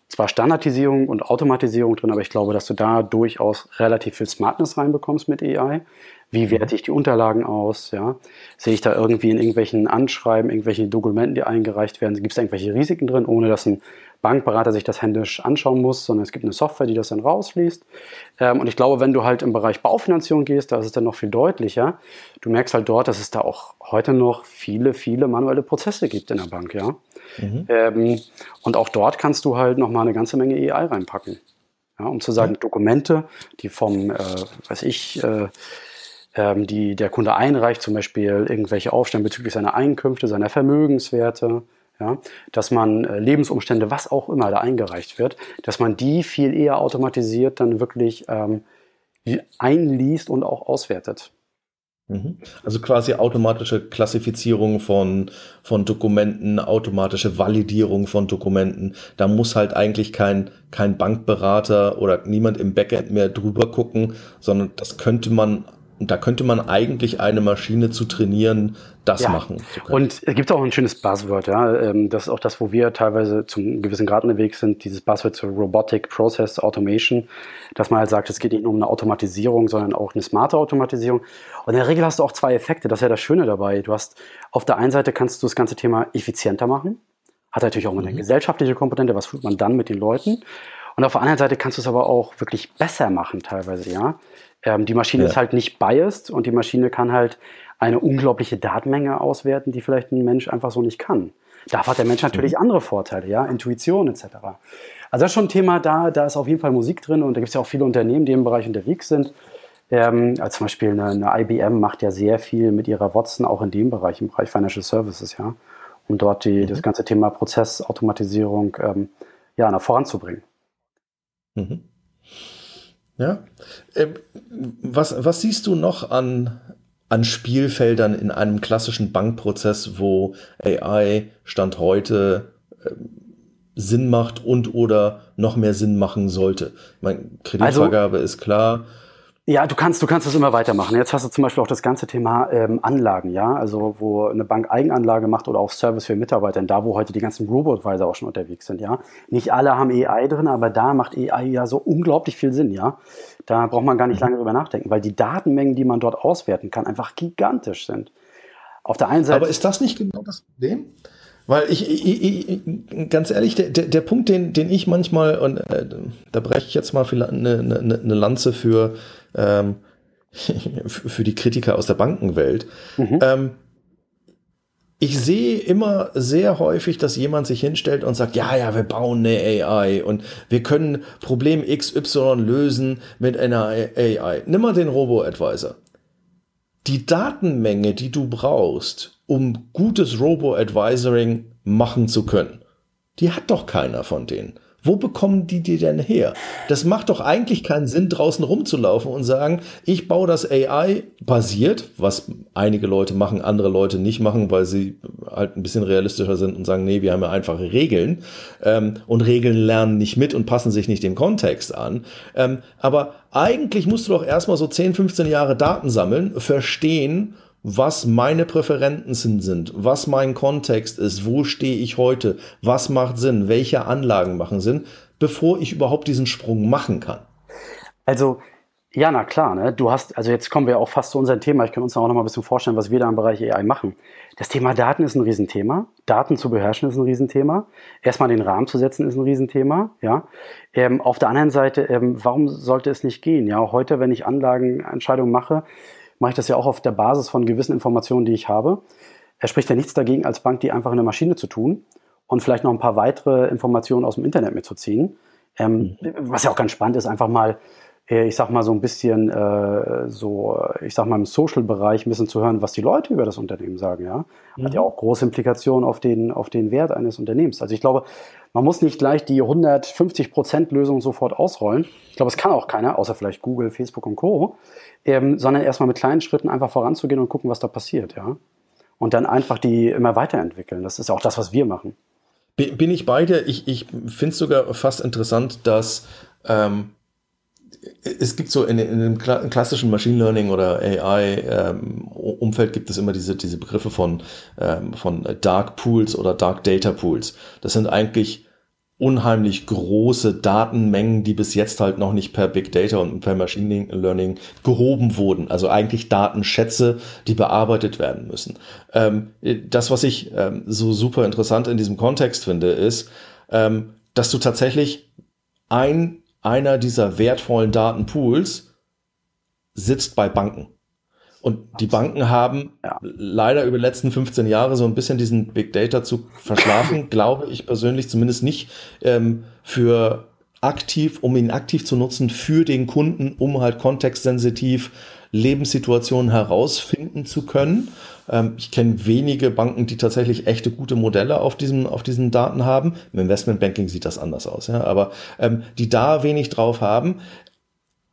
[SPEAKER 2] zwar Standardisierung und Automatisierung drin, aber ich glaube, dass du da durchaus relativ viel Smartness reinbekommst mit AI. Wie werte ich die Unterlagen aus? Ja? Sehe ich da irgendwie in irgendwelchen Anschreiben, irgendwelchen Dokumenten, die eingereicht werden, gibt es da irgendwelche Risiken drin, ohne dass ein Bankberater sich das händisch anschauen muss, sondern es gibt eine Software, die das dann rausliest. Ähm, und ich glaube, wenn du halt im Bereich Baufinanzierung gehst, da ist es dann noch viel deutlicher. Du merkst halt dort, dass es da auch heute noch viele, viele manuelle Prozesse gibt in der Bank, ja. Mhm. Ähm, und auch dort kannst du halt nochmal eine ganze Menge AI reinpacken. Ja, um zu sagen, Dokumente, die vom, äh, weiß ich, äh, ähm, die der Kunde einreicht, zum Beispiel irgendwelche Aufstellungen bezüglich seiner Einkünfte, seiner Vermögenswerte, ja, dass man äh, Lebensumstände, was auch immer da eingereicht wird, dass man die viel eher automatisiert dann wirklich ähm, einliest und auch auswertet.
[SPEAKER 1] Mhm. Also quasi automatische Klassifizierung von, von Dokumenten, automatische Validierung von Dokumenten. Da muss halt eigentlich kein, kein Bankberater oder niemand im Backend mehr drüber gucken, sondern das könnte man Und da könnte man eigentlich eine Maschine zu trainieren, das ja. machen
[SPEAKER 2] zu können. Und es gibt auch ein schönes Buzzword, ja. Ähm, das ist auch das, wo wir teilweise zum gewissen Grad unterwegs sind, dieses Buzzword zur Robotic Process Automation, dass man halt sagt, es geht nicht nur um eine Automatisierung, sondern auch eine smarte Automatisierung. Und in der Regel hast du auch zwei Effekte, das ist ja das Schöne dabei. Du hast auf der einen Seite kannst du das ganze Thema effizienter machen, hat natürlich auch mal eine mhm. gesellschaftliche Komponente, was tut man dann mit den Leuten? Und auf der anderen Seite kannst du es aber auch wirklich besser machen teilweise, ja. Ähm, die Maschine ja. ist halt nicht biased und die Maschine kann halt eine unglaubliche Datenmenge auswerten, die vielleicht ein Mensch einfach so nicht kann. Da hat der Mensch natürlich mhm. andere Vorteile, ja, Intuition etc. Also das ist schon ein Thema, da, da ist auf jeden Fall Musik drin und da gibt es ja auch viele Unternehmen, die im Bereich unterwegs sind. Ähm, also zum Beispiel eine, eine, IBM macht ja sehr viel mit ihrer Watson auch in dem Bereich, im Bereich Financial Services, ja, um dort die, mhm. das ganze Thema Prozessautomatisierung ähm, ja, nach voranzubringen. Mhm.
[SPEAKER 1] Ja. Ähm, was, was siehst du noch an, an Spielfeldern in einem klassischen Bankprozess, wo AI Stand heute äh, Sinn macht und oder noch mehr Sinn machen sollte? Ich meine, Kreditvergabe also, ist klar.
[SPEAKER 2] Ja, du kannst, du kannst das immer weitermachen. Jetzt hast du zum Beispiel auch das ganze Thema ähm, Anlagen, ja, also wo eine Bank Eigenanlage macht oder auch Service für Mitarbeiter, da wo heute die ganzen Robotweiser auch schon unterwegs sind, ja. Nicht alle haben AI drin, aber da macht AI ja so unglaublich viel Sinn, ja. Da braucht man gar nicht mhm. lange drüber nachdenken, weil die Datenmengen, die man dort auswerten kann, einfach gigantisch sind.
[SPEAKER 1] Auf der einen Seite. Aber ist das nicht genau das Problem? Weil ich, ich, ich, ganz ehrlich, der, der, der Punkt, den, den ich manchmal, und äh, da breche ich jetzt mal eine, eine, eine Lanze für, ähm, [LAUGHS] für die Kritiker aus der Bankenwelt. Mhm. Ähm, ich sehe immer sehr häufig, dass jemand sich hinstellt und sagt, ja, ja, wir bauen eine AI und wir können Problem XY lösen mit einer AI. Nimm mal den Robo-Advisor. Die Datenmenge, die du brauchst, um gutes Robo-Advisoring machen zu können, die hat doch keiner von denen. Wo bekommen die die denn her? Das macht doch eigentlich keinen Sinn, draußen rumzulaufen und sagen, ich baue das AI basiert, was einige Leute machen, andere Leute nicht machen, weil sie halt ein bisschen realistischer sind und sagen, nee, wir haben ja einfache Regeln ähm, und Regeln lernen nicht mit und passen sich nicht dem Kontext an. Ähm, aber eigentlich musst du doch erstmal so 10, 15 Jahre Daten sammeln, verstehen, was meine Präferenzen sind, was mein Kontext ist, wo stehe ich heute, was macht Sinn, welche Anlagen machen Sinn, bevor ich überhaupt diesen Sprung machen kann.
[SPEAKER 2] Also, ja, na klar, ne? Du hast, also jetzt kommen wir auch fast zu unserem Thema. Ich kann uns auch noch mal ein bisschen vorstellen, was wir da im Bereich AI machen. Das Thema Daten ist ein Riesenthema. Daten zu beherrschen ist ein Riesenthema. Erstmal den Rahmen zu setzen ist ein Riesenthema, ja. Ähm, auf der anderen Seite, ähm, warum sollte es nicht gehen? Ja, heute, wenn ich Anlagenentscheidungen mache, mache ich das ja auch auf der Basis von gewissen Informationen, die ich habe. Er spricht ja nichts dagegen, als Bank die einfach in der Maschine zu tun und vielleicht noch ein paar weitere Informationen aus dem Internet mitzuziehen. Ähm, mhm. Was ja auch ganz spannend ist, einfach mal, äh, ich sag mal so ein bisschen, äh, so, ich sag mal im Social-Bereich ein bisschen zu hören, was die Leute über das Unternehmen sagen, ja. Hat ja mhm. auch große Implikationen auf den, auf den Wert eines Unternehmens. Also ich glaube, man muss nicht gleich die 150% Lösung sofort ausrollen. Ich glaube, es kann auch keiner, außer vielleicht Google, Facebook und Co ähm, sondern erstmal mit kleinen Schritten einfach voranzugehen und gucken, was da passiert, ja. Und dann einfach die immer weiterentwickeln. Das ist auch das, was wir machen.
[SPEAKER 1] Bin ich bei dir? Ich, ich finde es sogar fast interessant, dass ähm, es gibt so in, in dem klassischen Machine Learning oder AI-Umfeld ähm, gibt es immer diese, diese Begriffe von, ähm, von Dark Pools oder Dark Data Pools. Das sind eigentlich unheimlich große Datenmengen, die bis jetzt halt noch nicht per Big Data und per Machine Learning gehoben wurden. Also eigentlich Datenschätze, die bearbeitet werden müssen. Ähm, das, was ich ähm, so super interessant in diesem Kontext finde, ist, ähm, dass du tatsächlich ein, einer dieser wertvollen Datenpools sitzt bei Banken. Und die Banken haben ja. leider über die letzten 15 Jahre so ein bisschen diesen Big Data zu verschlafen, [LAUGHS] glaube ich persönlich zumindest nicht ähm, für aktiv, um ihn aktiv zu nutzen für den Kunden, um halt kontextsensitiv Lebenssituationen herausfinden zu können. Ähm, ich kenne wenige Banken, die tatsächlich echte gute Modelle auf diesen, auf diesen Daten haben. Im Investmentbanking sieht das anders aus, ja, aber ähm, die da wenig drauf haben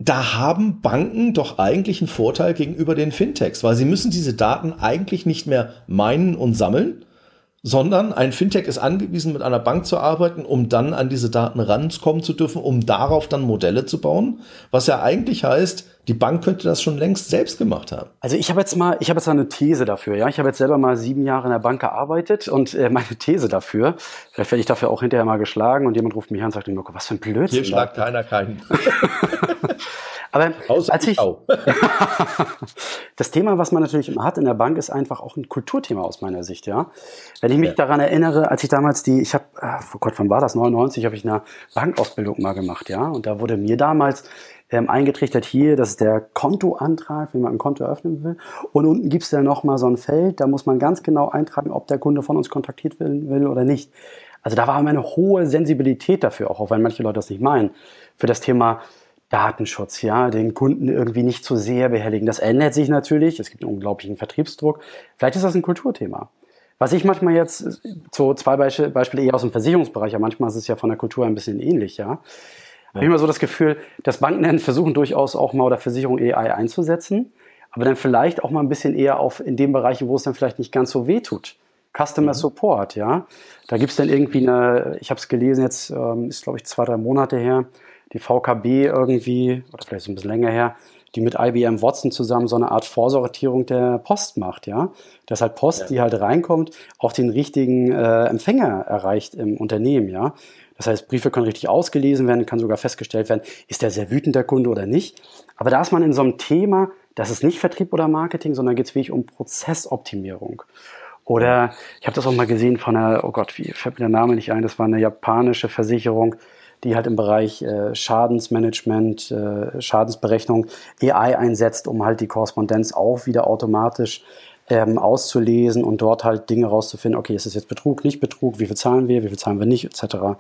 [SPEAKER 1] da haben Banken doch eigentlich einen Vorteil gegenüber den Fintechs, weil sie müssen diese Daten eigentlich nicht mehr meinen und sammeln, sondern ein Fintech ist angewiesen, mit einer Bank zu arbeiten, um dann an diese Daten rankommen zu dürfen, um darauf dann Modelle zu bauen, was ja eigentlich heißt, Die Bank könnte das schon längst selbst gemacht haben.
[SPEAKER 2] Also ich habe jetzt mal, ich habe jetzt eine These dafür. Ja, ich habe jetzt selber mal sieben Jahre in der Bank gearbeitet und äh, meine These dafür. Vielleicht werde ich dafür auch hinterher mal geschlagen und jemand ruft mich an und sagt, Mirko, was für ein Blödsinn.
[SPEAKER 1] Hier schlagt keiner keinen. [LAUGHS]
[SPEAKER 2] Aber Außer als ich, [LAUGHS] das Thema, was man natürlich immer hat in der Bank, ist einfach auch ein Kulturthema aus meiner Sicht, ja. Wenn ich mich ja. daran erinnere, als ich damals die, ich habe, oh Gott, wann war das? 99 habe ich eine Bankausbildung mal gemacht, ja. Und da wurde mir damals ähm, eingetrichtert hier, das ist der Kontoantrag, wenn man ein Konto eröffnen will. Und unten gibt es dann nochmal so ein Feld, da muss man ganz genau eintragen, ob der Kunde von uns kontaktiert will, will oder nicht. Also da war immer eine hohe Sensibilität dafür, auch, auch wenn manche Leute das nicht meinen, für das Thema Datenschutz, ja, den Kunden irgendwie nicht zu sehr behelligen. Das ändert sich natürlich, es gibt einen unglaublichen Vertriebsdruck. Vielleicht ist das ein Kulturthema. Was ich manchmal jetzt, so zwei Beispiele eher aus dem Versicherungsbereich, aber manchmal ist es ja von der Kultur ein bisschen ähnlich, ja. Ja. Habe ich immer so das Gefühl, dass Banken versuchen durchaus auch mal oder Versicherung AI einzusetzen, aber dann vielleicht auch mal ein bisschen eher auf in dem Bereich, wo es dann vielleicht nicht ganz so weh tut. Customer mhm. Support, ja. Da gibt es dann irgendwie eine, ich habe es gelesen, jetzt ähm, ist glaube ich zwei, drei Monate her, die VKB irgendwie, oder vielleicht so ein bisschen länger her, die mit IBM Watson zusammen so eine Art Vorsortierung der Post macht, ja. Dass halt Post, ja. die halt reinkommt, auch den richtigen äh, Empfänger erreicht im Unternehmen, ja. Das heißt, Briefe können richtig ausgelesen werden, kann sogar festgestellt werden, ist der sehr wütend, der Kunde oder nicht. Aber da ist man in so einem Thema, das ist nicht Vertrieb oder Marketing, sondern geht es wirklich um Prozessoptimierung. Oder ich habe das auch mal gesehen von einer, oh Gott, wie fällt mir der Name nicht ein, das war eine japanische Versicherung, die halt im Bereich äh, Schadensmanagement, äh, Schadensberechnung AI einsetzt, um halt die Korrespondenz auch wieder automatisch ähm, auszulesen und dort halt Dinge rauszufinden, okay, ist es jetzt Betrug, nicht Betrug, wie viel zahlen wir, wie viel zahlen wir nicht, etc.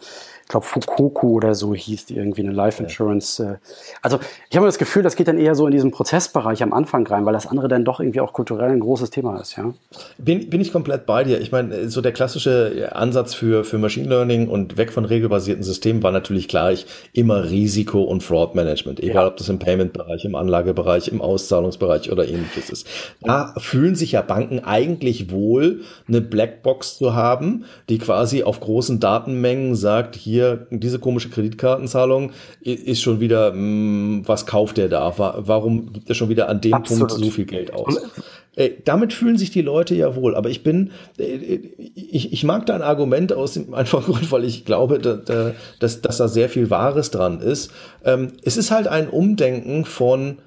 [SPEAKER 2] Ich glaube, Fukoku oder so hieß die irgendwie eine Life Insurance. Äh. Also ich habe das Gefühl, das geht dann eher so in diesen Prozessbereich am Anfang rein, weil das andere dann doch irgendwie auch kulturell ein großes Thema ist, ja.
[SPEAKER 1] Bin, bin ich komplett bei dir. Ich meine, so der klassische Ansatz für, für Machine Learning und weg von regelbasierten Systemen war natürlich gleich immer Risiko- und Fraud-Management, egal ja. ob das im Payment-Bereich, im Anlagebereich, im Auszahlungsbereich oder ähnliches ist. Da fühlen sich ja Banken eigentlich wohl, eine Blackbox zu haben, die quasi auf großen Datenmengen sagt, hier, diese komische Kreditkartenzahlung ist schon wieder, mh, hm, was kauft der da? Warum gibt er schon wieder an dem Absolut. Punkt so viel Geld aus? Äh, damit fühlen sich die Leute ja wohl. Aber ich bin, äh, ich, ich mag da ein Argument aus dem einfachen Grund, weil ich glaube, dass, dass, dass da sehr viel Wahres dran ist. Ähm, es ist halt ein Umdenken von,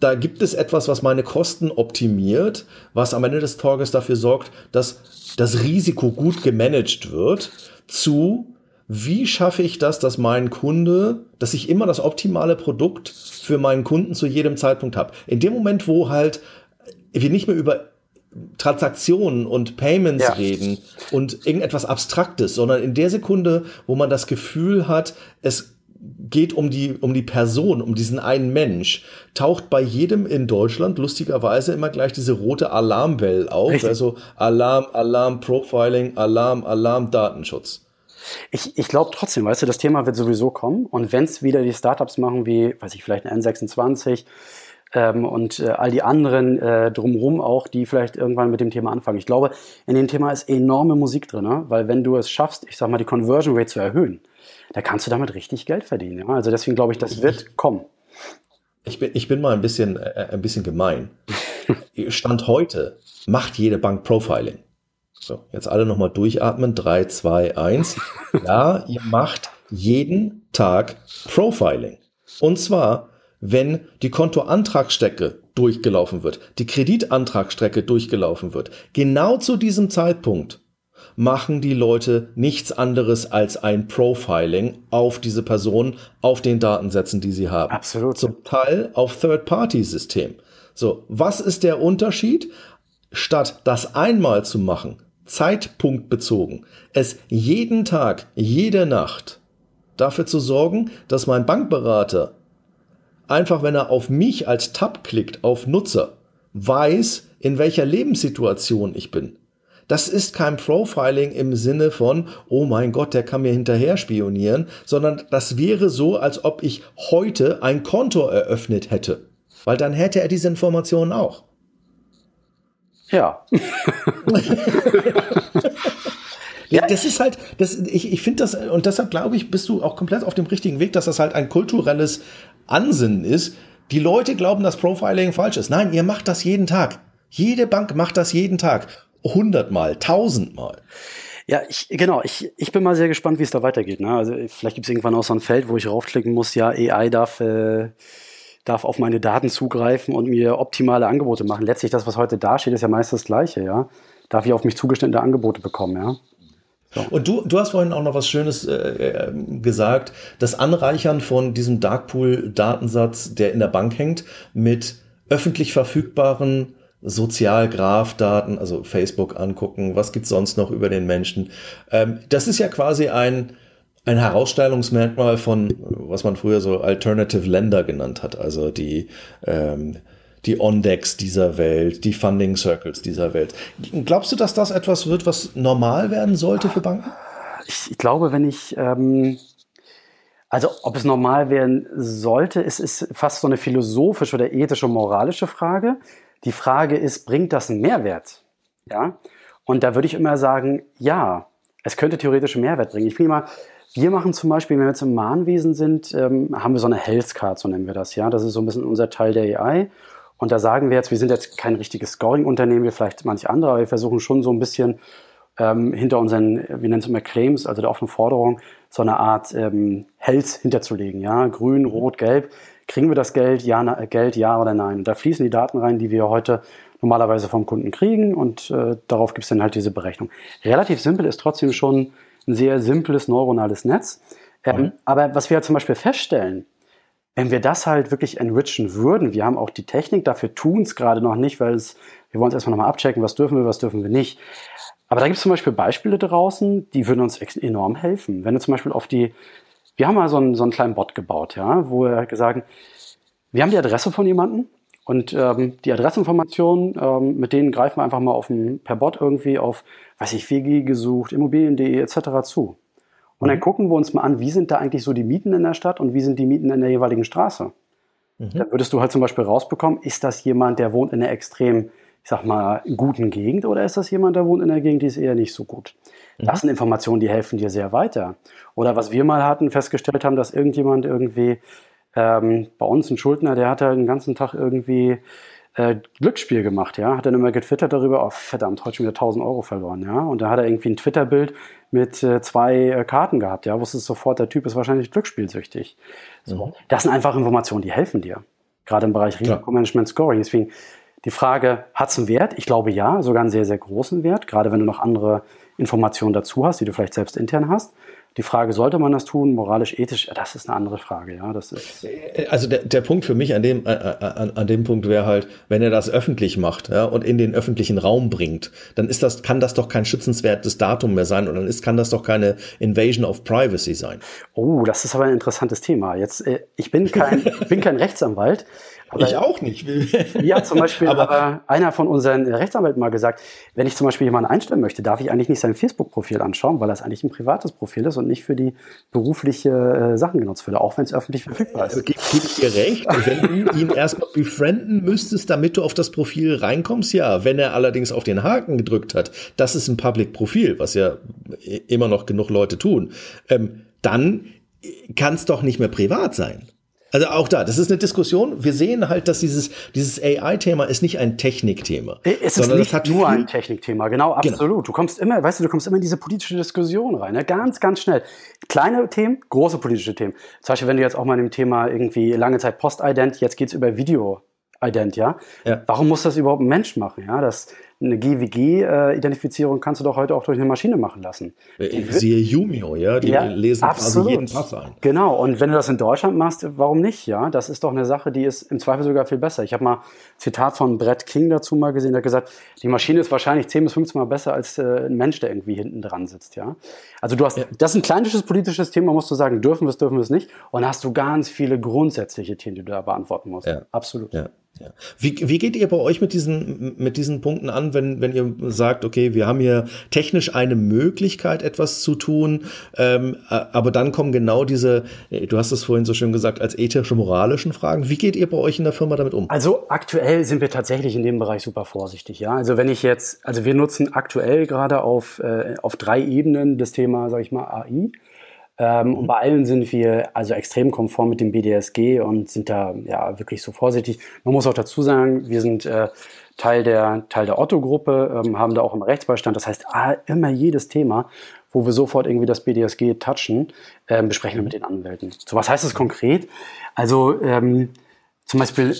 [SPEAKER 1] da gibt es etwas, was meine Kosten optimiert, was am Ende des Tages dafür sorgt, dass das Risiko gut gemanagt wird, zu wie schaffe ich das, dass mein Kunde, dass ich immer das optimale Produkt für meinen Kunden zu jedem Zeitpunkt habe. In dem Moment, wo halt wir nicht mehr über Transaktionen und Payments ja. reden und irgendetwas Abstraktes, sondern in der Sekunde, wo man das Gefühl hat, es geht um die, um die Person, um diesen einen Mensch, taucht bei jedem in Deutschland lustigerweise immer gleich diese rote Alarmwelle auf. Richtig. Also Alarm, Alarm, Profiling, Alarm, Alarm, Datenschutz.
[SPEAKER 2] Ich, ich glaube trotzdem, weißt du, das Thema wird sowieso kommen. Und wenn es wieder die Startups machen, wie, weiß ich, vielleicht ein N26 ähm, und äh, all die anderen äh, drumherum auch, die vielleicht irgendwann mit dem Thema anfangen. Ich glaube, in dem Thema ist enorme Musik drin, ne? weil wenn du es schaffst, ich sag mal, die Conversion Rate zu erhöhen, da kannst du damit richtig Geld verdienen. Ja? Also deswegen glaube ich, das wird kommen.
[SPEAKER 1] Ich bin, ich bin mal ein bisschen, äh, ein bisschen gemein. Stand heute macht jede Bank Profiling. So, jetzt alle nochmal durchatmen. 3, 2, 1. Ja, ihr macht jeden Tag Profiling. Und zwar, wenn die Kontoantragsstrecke durchgelaufen wird, die Kreditantragsstrecke durchgelaufen wird. Genau zu diesem Zeitpunkt machen die Leute nichts anderes als ein Profiling auf diese Person, auf den Datensätzen, die sie haben.
[SPEAKER 2] Absolut.
[SPEAKER 1] Zum Teil auf Third-Party-System. So, was ist der Unterschied? Statt das einmal zu machen, zeitpunktbezogen, es jeden Tag, jede Nacht dafür zu sorgen, dass mein Bankberater einfach, wenn er auf mich als Tab klickt, auf Nutzer, weiß, in welcher Lebenssituation ich bin. Das ist kein Profiling im Sinne von, oh mein Gott, der kann mir hinterher spionieren, sondern das wäre so, als ob ich heute ein Konto eröffnet hätte. Weil dann hätte er diese Informationen auch.
[SPEAKER 2] Ja. [LAUGHS] [LAUGHS]
[SPEAKER 1] ja, das ist halt, das, ich, ich finde das, und deshalb glaube ich, bist du auch komplett auf dem richtigen Weg, dass das halt ein kulturelles Ansinnen ist, Die Leute glauben, dass Profiling falsch ist. Nein, ihr macht das jeden Tag. Jede Bank macht das jeden Tag. Hundertmal, tausendmal.
[SPEAKER 2] Ja, ich, genau. Ich, ich bin mal sehr gespannt, wie es da weitergeht. Ne? Also vielleicht gibt es irgendwann auch so ein Feld, wo ich raufklicken muss, ja, AI darf, äh, darf auf meine Daten zugreifen und mir optimale Angebote machen. Letztlich das, was heute dasteht, ist ja meist das Gleiche, ja. Darf ich auf mich zugeschnittene Angebote bekommen, ja.
[SPEAKER 1] Und du, du hast vorhin auch noch was Schönes äh, äh, gesagt, das Anreichern von diesem Darkpool-Datensatz, der in der Bank hängt, mit öffentlich verfügbaren Sozialgrafdaten, also Facebook angucken, was gibt's sonst noch über den Menschen. Ähm, das ist ja quasi ein, ein Herausstellungsmerkmal von, was man früher so Alternative Lender genannt hat, also die ähm, die On-Decks dieser Welt, die Funding Circles dieser Welt. Glaubst du, dass das etwas wird, was normal werden sollte für Banken?
[SPEAKER 2] Ich, ich glaube, wenn ich, ähm, also ob es normal werden sollte, ist, ist fast so eine philosophische oder ethische, moralische Frage. Die Frage ist, bringt das einen Mehrwert? Ja. Und da würde ich immer sagen, ja, es könnte theoretisch einen Mehrwert bringen. Ich finde mal, wir machen zum Beispiel, wenn wir jetzt im Mahnwesen sind, ähm, haben wir so eine Health Card, so nennen wir das, ja. Das ist so ein bisschen unser Teil der AI. Und da sagen wir jetzt, wir sind jetzt kein richtiges Scoring-Unternehmen, wie vielleicht manche andere, aber wir versuchen schon so ein bisschen ähm, hinter unseren, wir nennen es immer Claims, also der offenen Forderung, so eine Art ähm, Health hinterzulegen. Ja, grün, rot, gelb. Kriegen wir das Geld, ja, na, Geld, ja oder nein? Und da fließen die Daten rein, die wir heute normalerweise vom Kunden kriegen und äh, darauf gibt es dann halt diese Berechnung. Relativ simpel ist trotzdem schon ein sehr simples neuronales Netz. Ähm, mhm. Aber was wir halt zum Beispiel feststellen, wenn wir das halt wirklich enrichen würden, wir haben auch die Technik, dafür tun es gerade noch nicht, weil es, wir wollen es erstmal nochmal abchecken, was dürfen wir, was dürfen wir nicht. Aber da gibt es zum Beispiel Beispiele draußen, die würden uns enorm helfen. Wenn du zum Beispiel auf die, wir haben mal so einen, so einen kleinen Bot gebaut, ja, wo wir sagen, wir haben die Adresse von jemandem und ähm, die Adressinformationen, ähm, mit denen greifen wir einfach mal auf ein, per Bot irgendwie auf, weiß ich, WG gesucht, Immobilien.de etc. zu. Und dann mhm. gucken wir uns mal an, wie sind da eigentlich so die Mieten in der Stadt und wie sind die Mieten in der jeweiligen Straße. Mhm. Da würdest du halt zum Beispiel rausbekommen, ist das jemand, der wohnt in einer extrem, ich sag mal, guten Gegend oder ist das jemand, der wohnt in einer Gegend, die ist eher nicht so gut? Mhm. Das sind Informationen, die helfen dir sehr weiter. Oder was wir mal hatten, festgestellt haben, dass irgendjemand irgendwie ähm, bei uns ein Schuldner, der hat halt den ganzen Tag irgendwie äh, Glücksspiel gemacht, ja, hat dann immer getwittert darüber, oh verdammt, heute schon wieder 1000 Euro verloren, ja, und da hat er irgendwie ein Twitter-Bild mit äh, zwei äh, Karten gehabt, ja, wusste sofort, der Typ ist wahrscheinlich glücksspielsüchtig. So. Mhm. Das sind einfach Informationen, die helfen dir, gerade im Bereich Risikomanagement Scoring. Deswegen die Frage, hat es einen Wert? Ich glaube ja, sogar einen sehr, sehr großen Wert, gerade wenn du noch andere Informationen dazu hast, die du vielleicht selbst intern hast. Die Frage, sollte man das tun, moralisch, ethisch, das ist eine andere Frage, ja. Das ist
[SPEAKER 1] also der, der Punkt für mich an dem, äh, an, an dem Punkt wäre halt, wenn er das öffentlich macht ja, und in den öffentlichen Raum bringt, dann ist das, kann das doch kein schützenswertes Datum mehr sein und dann ist, kann das doch keine Invasion of Privacy sein.
[SPEAKER 2] Oh, das ist aber ein interessantes Thema. Jetzt, äh, ich bin kein, [LAUGHS] bin kein Rechtsanwalt,
[SPEAKER 1] aber ich auch nicht. [LAUGHS]
[SPEAKER 2] Mir hat zum Beispiel aber, aber, einer von unseren Rechtsanwälten mal gesagt, wenn ich zum Beispiel jemanden einstellen möchte, darf ich eigentlich nicht sein Facebook-Profil anschauen, weil das eigentlich ein privates Profil ist und nicht für die berufliche äh, Sachen genutzt wird, auch wenn es öffentlich verfügbar ist.
[SPEAKER 1] Gebe geb ich dir recht. Wenn du ihn erstmal befrienden müsstest, damit du auf das Profil reinkommst, ja. Wenn er allerdings auf den Haken gedrückt hat, das ist ein Public-Profil, was ja immer noch genug Leute tun, ähm, dann kann es doch nicht mehr privat sein. Also auch da, das ist eine Diskussion. Wir sehen halt, dass dieses, dieses AI-Thema ist nicht ein Technikthema.
[SPEAKER 2] Es ist nicht nur ein Technikthema, genau, genau. absolut. Genau. Du kommst immer, weißt du, du kommst immer in diese politische Diskussion rein, ne? ganz, ganz schnell. Kleine Themen, große politische Themen. Zum Beispiel, wenn du jetzt auch mal in dem Thema irgendwie lange Zeit Post-Ident, jetzt geht's über Video-Ident, ja? ja? Warum muss das überhaupt ein Mensch machen? Ja, das, eine GWG-Identifizierung kannst du doch heute auch durch eine Maschine machen lassen.
[SPEAKER 1] Äh, die Siehe Yumio, ja, die ja, lesen absolut. quasi jeden Pass ein.
[SPEAKER 2] Genau, und wenn du das in Deutschland machst, warum nicht? Ja, das ist doch eine Sache, die ist im Zweifel sogar viel besser. Ich habe mal ein Zitat von Brett King dazu mal gesehen, der hat gesagt, die Maschine ist wahrscheinlich 10 bis 15 Mal besser als äh, ein Mensch, der irgendwie hinten dran sitzt. Ja, also du hast, ja. das ist ein kleines politisches Thema, musst du sagen, dürfen wir es, dürfen wir es nicht, und hast du ganz viele grundsätzliche Themen, die du da beantworten musst. Ja. Absolut.
[SPEAKER 1] Ja. Ja. Wie, wie geht ihr bei euch mit diesen, mit diesen Punkten an, wenn, wenn ihr sagt, okay, wir haben hier technisch eine Möglichkeit, etwas zu tun, ähm, aber dann kommen genau diese, du hast es vorhin so schön gesagt, als ethische, moralischen Fragen. Wie geht ihr bei euch in der Firma damit um?
[SPEAKER 2] Also aktuell sind wir tatsächlich in dem Bereich super vorsichtig. Ja, also wenn ich jetzt, also wir nutzen aktuell gerade auf, äh, auf drei Ebenen das Thema, sage ich mal, AI. Ähm, Und bei allen sind wir also extrem konform mit dem BDSG und sind da ja wirklich so vorsichtig. Man muss auch dazu sagen, wir sind äh, Teil der, Teil der Otto-Gruppe, ähm, haben da auch immer Rechtsbeistand. Das heißt, ah, immer jedes Thema, wo wir sofort irgendwie das BDSG touchen, ähm, besprechen wir mit den Anwälten. So, was heißt das konkret? Also ähm, zum Beispiel,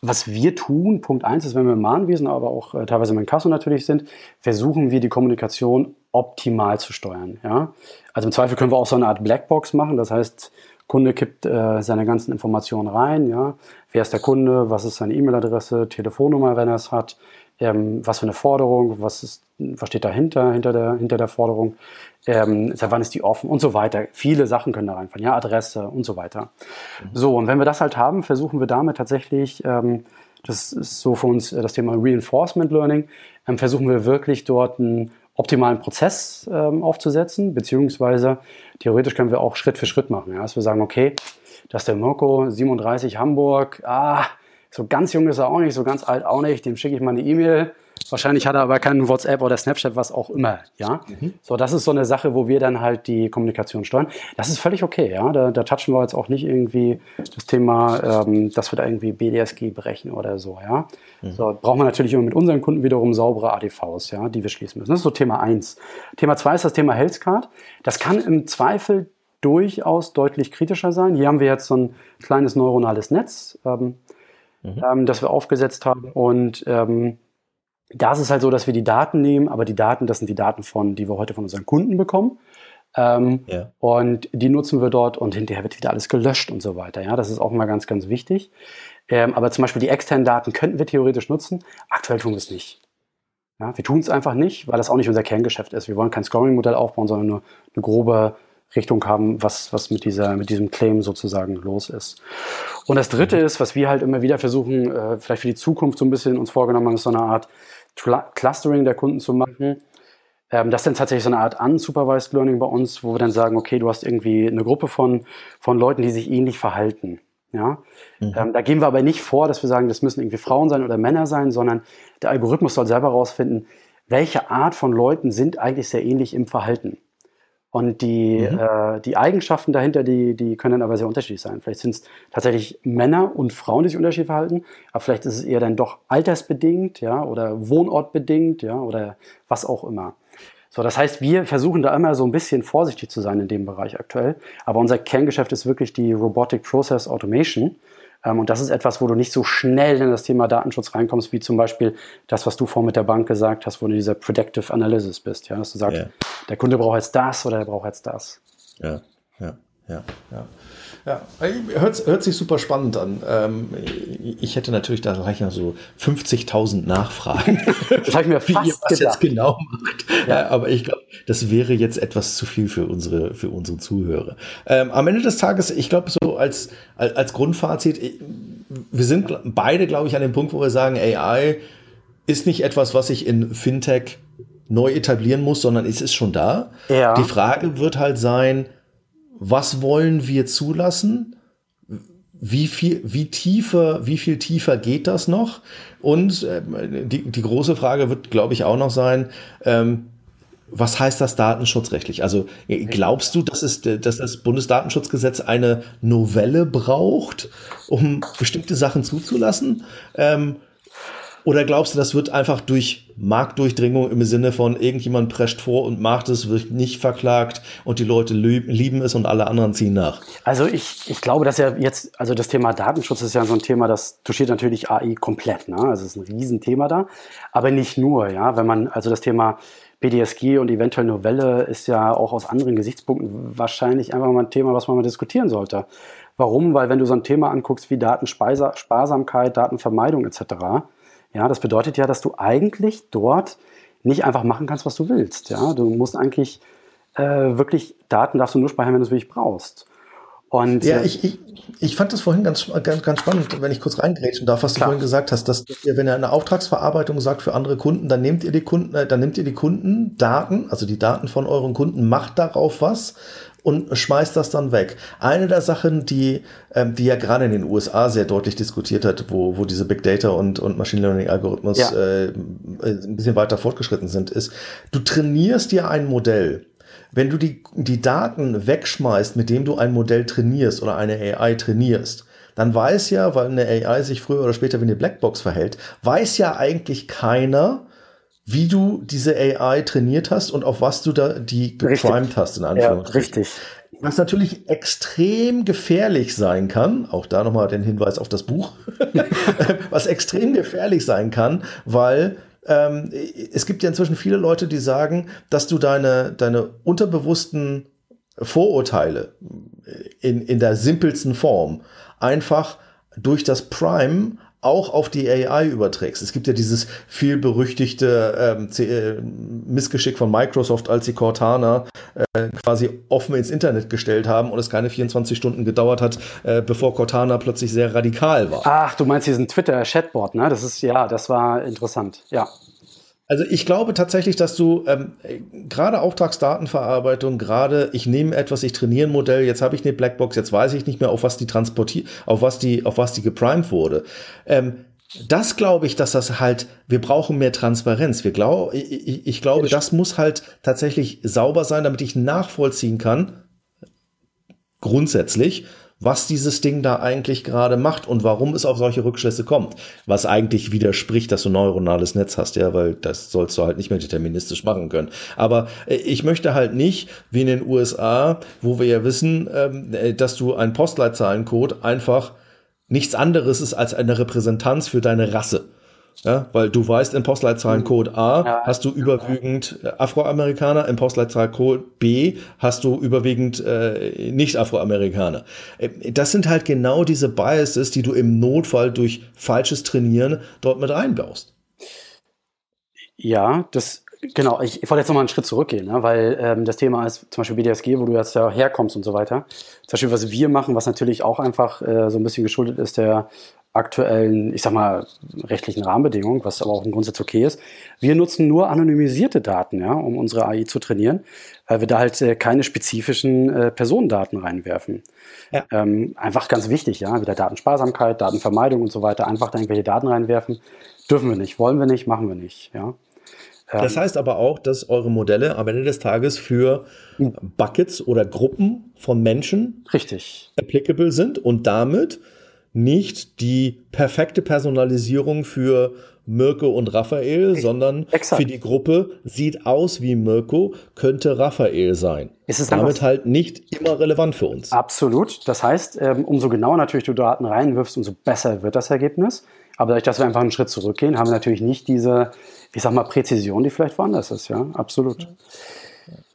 [SPEAKER 2] was wir tun, Punkt eins ist, wenn wir im Mahnwesen, aber auch äh, teilweise im Inkasso natürlich sind, versuchen wir die Kommunikation optimal zu steuern. Ja? Also im Zweifel können wir auch so eine Art Blackbox machen. Das heißt, Kunde kippt äh, seine ganzen Informationen rein. Ja? Wer ist der Kunde? Was ist seine E-Mail-Adresse? Telefonnummer, wenn er es hat? Ähm, was für eine Forderung? Was, ist, was steht dahinter, hinter der, hinter der Forderung? Ähm, seit wann ist die offen? Und so weiter. Viele Sachen können da reinfallen. Ja, Adresse und so weiter. Mhm. So, und wenn wir das halt haben, versuchen wir damit tatsächlich, ähm, das ist so für uns das Thema Reinforcement Learning, ähm, versuchen wir wirklich dort ein optimalen Prozess ähm, aufzusetzen, beziehungsweise theoretisch können wir auch Schritt für Schritt machen. Ja? Dass wir sagen, okay, dass der Mirko 37 Hamburg, ah, so ganz jung ist er auch nicht, so ganz alt auch nicht, dem schicke ich mal eine E-Mail Wahrscheinlich hat er aber keinen WhatsApp oder Snapchat, was auch immer. Ja, mhm. so das ist so eine Sache, wo wir dann halt die Kommunikation steuern. Das ist völlig okay. Ja, da, da touchen wir jetzt auch nicht irgendwie das Thema, ähm, dass wir da irgendwie BDSG brechen oder so. Ja, mhm. so brauchen wir natürlich immer mit unseren Kunden wiederum saubere ADVs, ja, die wir schließen müssen. Das ist so Thema eins. Thema zwei ist das Thema Healthcard. Das kann im Zweifel durchaus deutlich kritischer sein. Hier haben wir jetzt so ein kleines neuronales Netz, ähm, mhm. ähm, das wir aufgesetzt haben und ähm, da ist es halt so, dass wir die Daten nehmen, aber die Daten, das sind die Daten von, die wir heute von unseren Kunden bekommen. Ähm, ja. Und die nutzen wir dort und hinterher wird wieder alles gelöscht und so weiter. Ja, das ist auch mal ganz, ganz wichtig. Ähm, aber zum Beispiel die externen Daten könnten wir theoretisch nutzen. Aktuell tun wir es nicht. Ja, wir tun es einfach nicht, weil das auch nicht unser Kerngeschäft ist. Wir wollen kein Scoring-Modell aufbauen, sondern nur eine grobe Richtung haben, was, was mit, dieser, mit diesem Claim sozusagen los ist. Und das Dritte mhm. ist, was wir halt immer wieder versuchen, äh, vielleicht für die Zukunft so ein bisschen uns vorgenommen haben, ist so eine Art Clustering der Kunden zu machen. Ähm, das ist dann tatsächlich so eine Art unsupervised Learning bei uns, wo wir dann sagen, okay, du hast irgendwie eine Gruppe von, von Leuten, die sich ähnlich verhalten. Ja, mhm. ähm, da gehen wir aber nicht vor, dass wir sagen, das müssen irgendwie Frauen sein oder Männer sein, sondern der Algorithmus soll selber herausfinden, welche Art von Leuten sind eigentlich sehr ähnlich im Verhalten. Und die, mhm. äh, die Eigenschaften dahinter, die, die können dann aber sehr unterschiedlich sein. Vielleicht sind es tatsächlich Männer und Frauen, die sich unterschiedlich verhalten, aber vielleicht ist es eher dann doch altersbedingt, ja, oder wohnortbedingt, ja, oder was auch immer. So, das heißt, wir versuchen da immer so ein bisschen vorsichtig zu sein in dem Bereich aktuell. Aber unser Kerngeschäft ist wirklich die Robotic Process Automation. Ähm, und das ist etwas, wo du nicht so schnell in das Thema Datenschutz reinkommst, wie zum Beispiel das, was du vorhin mit der Bank gesagt hast, wo du in dieser Predictive Analysis bist. Ja? Dass du sagst, yeah. der Kunde braucht jetzt das oder er braucht jetzt das.
[SPEAKER 1] Ja, ja, ja, ja. Ja, hört, hört sich super spannend an. Ähm, ich hätte natürlich da gleich noch so 50.000 Nachfragen. [LAUGHS]
[SPEAKER 2] das habe ich mir fast [LAUGHS] wie ihr
[SPEAKER 1] das jetzt genau macht. Ja. aber ich glaube, das wäre jetzt etwas zu viel für unsere, für unsere Zuhörer. Ähm, am Ende des Tages, ich glaube, so als, als Grundfazit, wir sind beide, glaube ich, an dem Punkt, wo wir sagen, AI ist nicht etwas, was sich in Fintech neu etablieren muss, sondern es ist schon da. Ja. Die Frage wird halt sein, was wollen wir zulassen? Wie viel, wie tiefer, wie viel tiefer geht das noch? Und äh, die, die große Frage wird, glaube ich, auch noch sein, ähm, was heißt das datenschutzrechtlich? Also glaubst du, dass, es, dass das Bundesdatenschutzgesetz eine Novelle braucht, um bestimmte Sachen zuzulassen? Ähm, oder glaubst du, das wird einfach durch Marktdurchdringung im Sinne von irgendjemand prescht vor und macht es, wird nicht verklagt und die Leute lieben es und alle anderen ziehen nach?
[SPEAKER 2] Also ich, ich glaube, dass ja jetzt, also das Thema Datenschutz ist ja so ein Thema, das touchiert natürlich AI komplett. Ne? Also es ist ein Riesenthema da, aber nicht nur. Ja, wenn man also das Thema BDSG und eventuell Novelle ist ja auch aus anderen Gesichtspunkten wahrscheinlich einfach mal ein Thema, was man mal diskutieren sollte. Warum? Weil wenn du so ein Thema anguckst wie Datensparsamkeit, Datenvermeidung etc., ja, das bedeutet ja, dass du eigentlich dort nicht einfach machen kannst, was du willst. Ja, du musst eigentlich äh, wirklich Daten darfst du nur speichern, wenn du es wirklich brauchst.
[SPEAKER 1] Und, ja, äh, ich, ich, ich fand das vorhin ganz, ganz, ganz spannend, wenn ich kurz reingrätschen darf, was klar. du vorhin gesagt hast, dass ihr, wenn ihr eine Auftragsverarbeitung sagt für andere Kunden, dann nehmt ihr die Kunden, äh, dann nehmt ihr die Kundendaten, also die Daten von euren Kunden, macht darauf was und schmeißt das dann weg. Eine der Sachen, die, ähm, die ja gerade in den USA sehr deutlich diskutiert hat, wo, wo diese Big Data und, und Machine Learning Algorithmus ja. äh, ein bisschen weiter fortgeschritten sind, ist, du trainierst dir ein Modell wenn du die, die Daten wegschmeißt, mit dem du ein Modell trainierst oder eine AI trainierst, dann weiß ja, weil eine AI sich früher oder später wie eine Blackbox verhält, weiß ja eigentlich keiner, wie du diese AI trainiert hast und auf was du da die geprimed hast, in
[SPEAKER 2] Anführungszeichen. Ja, richtig.
[SPEAKER 1] Was natürlich extrem gefährlich sein kann, auch da nochmal den Hinweis auf das Buch, [LAUGHS] was extrem gefährlich sein kann, weil ähm, es gibt ja inzwischen viele Leute, die sagen, dass du deine, deine unterbewussten Vorurteile in, in der simpelsten Form einfach durch das Prime auch auf die AI überträgst. Es gibt ja dieses viel berüchtigte ähm, äh, Missgeschick von Microsoft, als sie Cortana äh, quasi offen ins Internet gestellt haben und es keine 24 Stunden gedauert hat, äh, bevor Cortana plötzlich sehr radikal war.
[SPEAKER 2] Ach, du meinst diesen Twitter-Chatbot, ne? Das ist ja, das war interessant, ja.
[SPEAKER 1] Also ich glaube tatsächlich, dass du ähm, gerade Auftragsdatenverarbeitung, gerade ich nehme etwas, ich trainiere ein Modell, jetzt habe ich eine Blackbox, jetzt weiß ich nicht mehr, auf was die transportiert, auf was die, auf was die geprimed wurde. Ähm, das glaube ich, dass das halt, wir brauchen mehr Transparenz. Wir glaub, ich, ich glaube, das muss halt tatsächlich sauber sein, damit ich nachvollziehen kann, grundsätzlich, was dieses Ding da eigentlich gerade macht und warum es auf solche Rückschlüsse kommt. Was eigentlich widerspricht, dass du neuronales Netz hast, ja, weil das sollst du halt nicht mehr deterministisch machen können. Aber äh, ich möchte halt nicht, wie in den USA, wo wir ja wissen, ähm, äh, dass du einen Postleitzahlencode einfach nichts anderes ist als eine Repräsentanz für deine Rasse. Ja, weil du weißt, im Postleitzahlencode A ja, hast du überwiegend äh, Afroamerikaner, im Postleitzahlencode B hast du überwiegend äh, Nicht-Afroamerikaner. Äh, das sind halt genau diese Biases, die du im Notfall durch falsches Trainieren dort mit einbaust.
[SPEAKER 2] Ja, das genau. Ich, ich wollte jetzt nochmal einen Schritt zurückgehen, ne, weil ähm, das Thema ist zum Beispiel BDSG, wo du jetzt ja herkommst und so weiter. Zum Beispiel, was wir machen, was natürlich auch einfach äh, so ein bisschen geschuldet ist der aktuellen, ich sag mal, rechtlichen Rahmenbedingungen, was aber auch im Grundsatz okay ist. Wir nutzen nur anonymisierte Daten, ja, um unsere AI zu trainieren, weil wir da halt äh, keine spezifischen äh, Personendaten reinwerfen. Ja. Ähm, einfach ganz wichtig, ja, wieder Datensparsamkeit, Datenvermeidung und so weiter. Einfach da irgendwelche Daten reinwerfen, dürfen wir nicht, wollen wir nicht, machen wir nicht, ja.
[SPEAKER 1] Das heißt aber auch, dass eure Modelle am Ende des Tages für hm. Buckets oder Gruppen von Menschen
[SPEAKER 2] richtig
[SPEAKER 1] applicable sind und damit nicht die perfekte Personalisierung für Mirko und Raphael, sondern Exakt. für die Gruppe sieht aus wie Mirko, könnte Raphael sein.
[SPEAKER 2] Ist es
[SPEAKER 1] Damit halt nicht immer relevant für uns.
[SPEAKER 2] Absolut. Das heißt, ähm, umso genauer natürlich du Daten reinwirfst, umso besser wird das Ergebnis. Aber dadurch, dass wir einfach einen Schritt zurückgehen, haben wir natürlich nicht diese, ich sag mal, Präzision, die vielleicht woanders ist. Ja, absolut.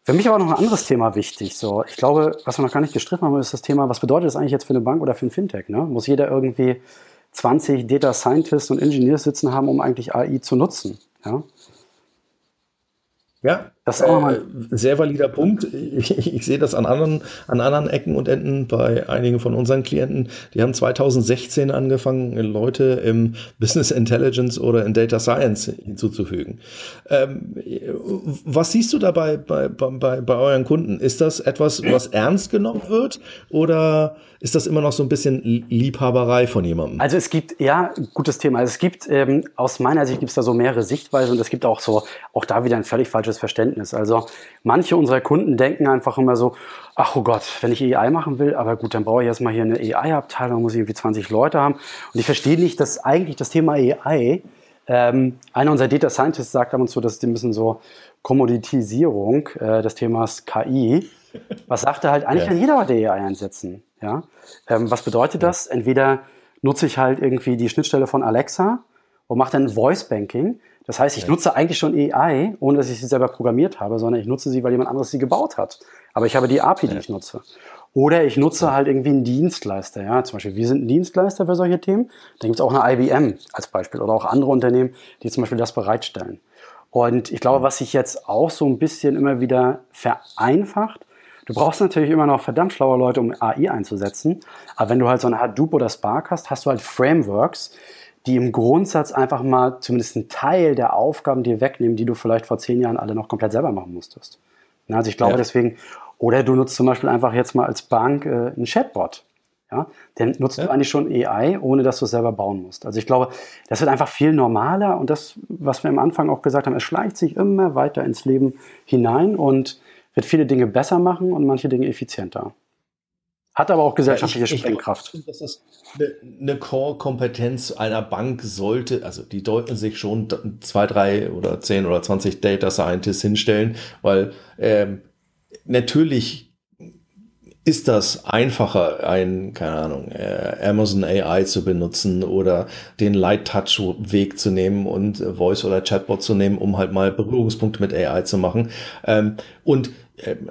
[SPEAKER 2] Für mich aber noch ein anderes Thema wichtig. So, ich glaube, was wir noch gar nicht gestriffen haben, ist das Thema, was bedeutet das eigentlich jetzt für eine Bank oder für ein Fintech? Ne? Muss jeder irgendwie 20 Data Scientists und Engineers sitzen haben, um eigentlich AI zu nutzen? Ja?
[SPEAKER 1] Ja, das ist auch äh, sehr valider Punkt. Ich, ich, ich, sehe das an anderen, an anderen Ecken und Enden bei einigen von unseren Klienten. Die haben 2016 angefangen, Leute im Business Intelligence oder in Data Science hinzuzufügen. Ähm, was siehst du dabei bei, bei, bei euren Kunden? Ist das etwas, was ernst genommen wird oder ist das immer noch so ein bisschen Liebhaberei von jemandem?
[SPEAKER 2] Also es gibt, ja, gutes Thema. Also es gibt, ähm, aus meiner Sicht gibt es da so mehrere Sichtweisen und es gibt auch so, auch da wieder ein völlig falsches Verständnis. Also manche unserer Kunden denken einfach immer so, ach oh Gott, wenn ich AI machen will, aber gut, dann brauche ich erstmal hier eine AI-Abteilung, muss ich irgendwie 20 Leute haben. Und ich verstehe nicht, dass eigentlich das Thema AI, ähm, einer unserer Data Scientists sagt ab und zu, dass die müssen so Kommoditisierung äh, des Themas KI. Was sagt er halt? Eigentlich ja. kann jeder heute AI einsetzen. Ja? Ähm, was bedeutet das? Entweder nutze ich halt irgendwie die Schnittstelle von Alexa und mache dann Voice Banking. Das heißt, ich nutze eigentlich schon AI, ohne dass ich sie selber programmiert habe, sondern ich nutze sie, weil jemand anderes sie gebaut hat. Aber ich habe die API, die ich nutze. Oder ich nutze halt irgendwie einen Dienstleister. Ja? Zum Beispiel, wir sind ein Dienstleister für solche Themen. Da gibt es auch eine IBM als Beispiel oder auch andere Unternehmen, die zum Beispiel das bereitstellen. Und ich glaube, was sich jetzt auch so ein bisschen immer wieder vereinfacht, Du brauchst natürlich immer noch verdammt schlaue Leute, um AI einzusetzen. Aber wenn du halt so eine Hadoop oder Spark hast, hast du halt Frameworks, die im Grundsatz einfach mal zumindest einen Teil der Aufgaben dir wegnehmen, die du vielleicht vor zehn Jahren alle noch komplett selber machen musstest. Also ich glaube ja. deswegen, oder du nutzt zum Beispiel einfach jetzt mal als Bank äh, einen Chatbot. Ja, den nutzt ja. du eigentlich schon AI, ohne dass du es selber bauen musst. Also ich glaube, das wird einfach viel normaler und das, was wir am Anfang auch gesagt haben, es schleicht sich immer weiter ins Leben hinein und wird viele Dinge besser machen und manche Dinge effizienter. Hat aber auch gesellschaftliche ja, ich, Sprengkraft.
[SPEAKER 1] Ich, das ist eine Core-Kompetenz einer Bank sollte, also die deuten sich schon zwei, drei oder zehn oder zwanzig Data Scientists hinstellen, weil ähm, natürlich ist das einfacher, ein, keine Ahnung, äh, Amazon AI zu benutzen oder den Light Touch Weg zu nehmen und Voice oder Chatbot zu nehmen, um halt mal Berührungspunkte mit AI zu machen. Ähm, und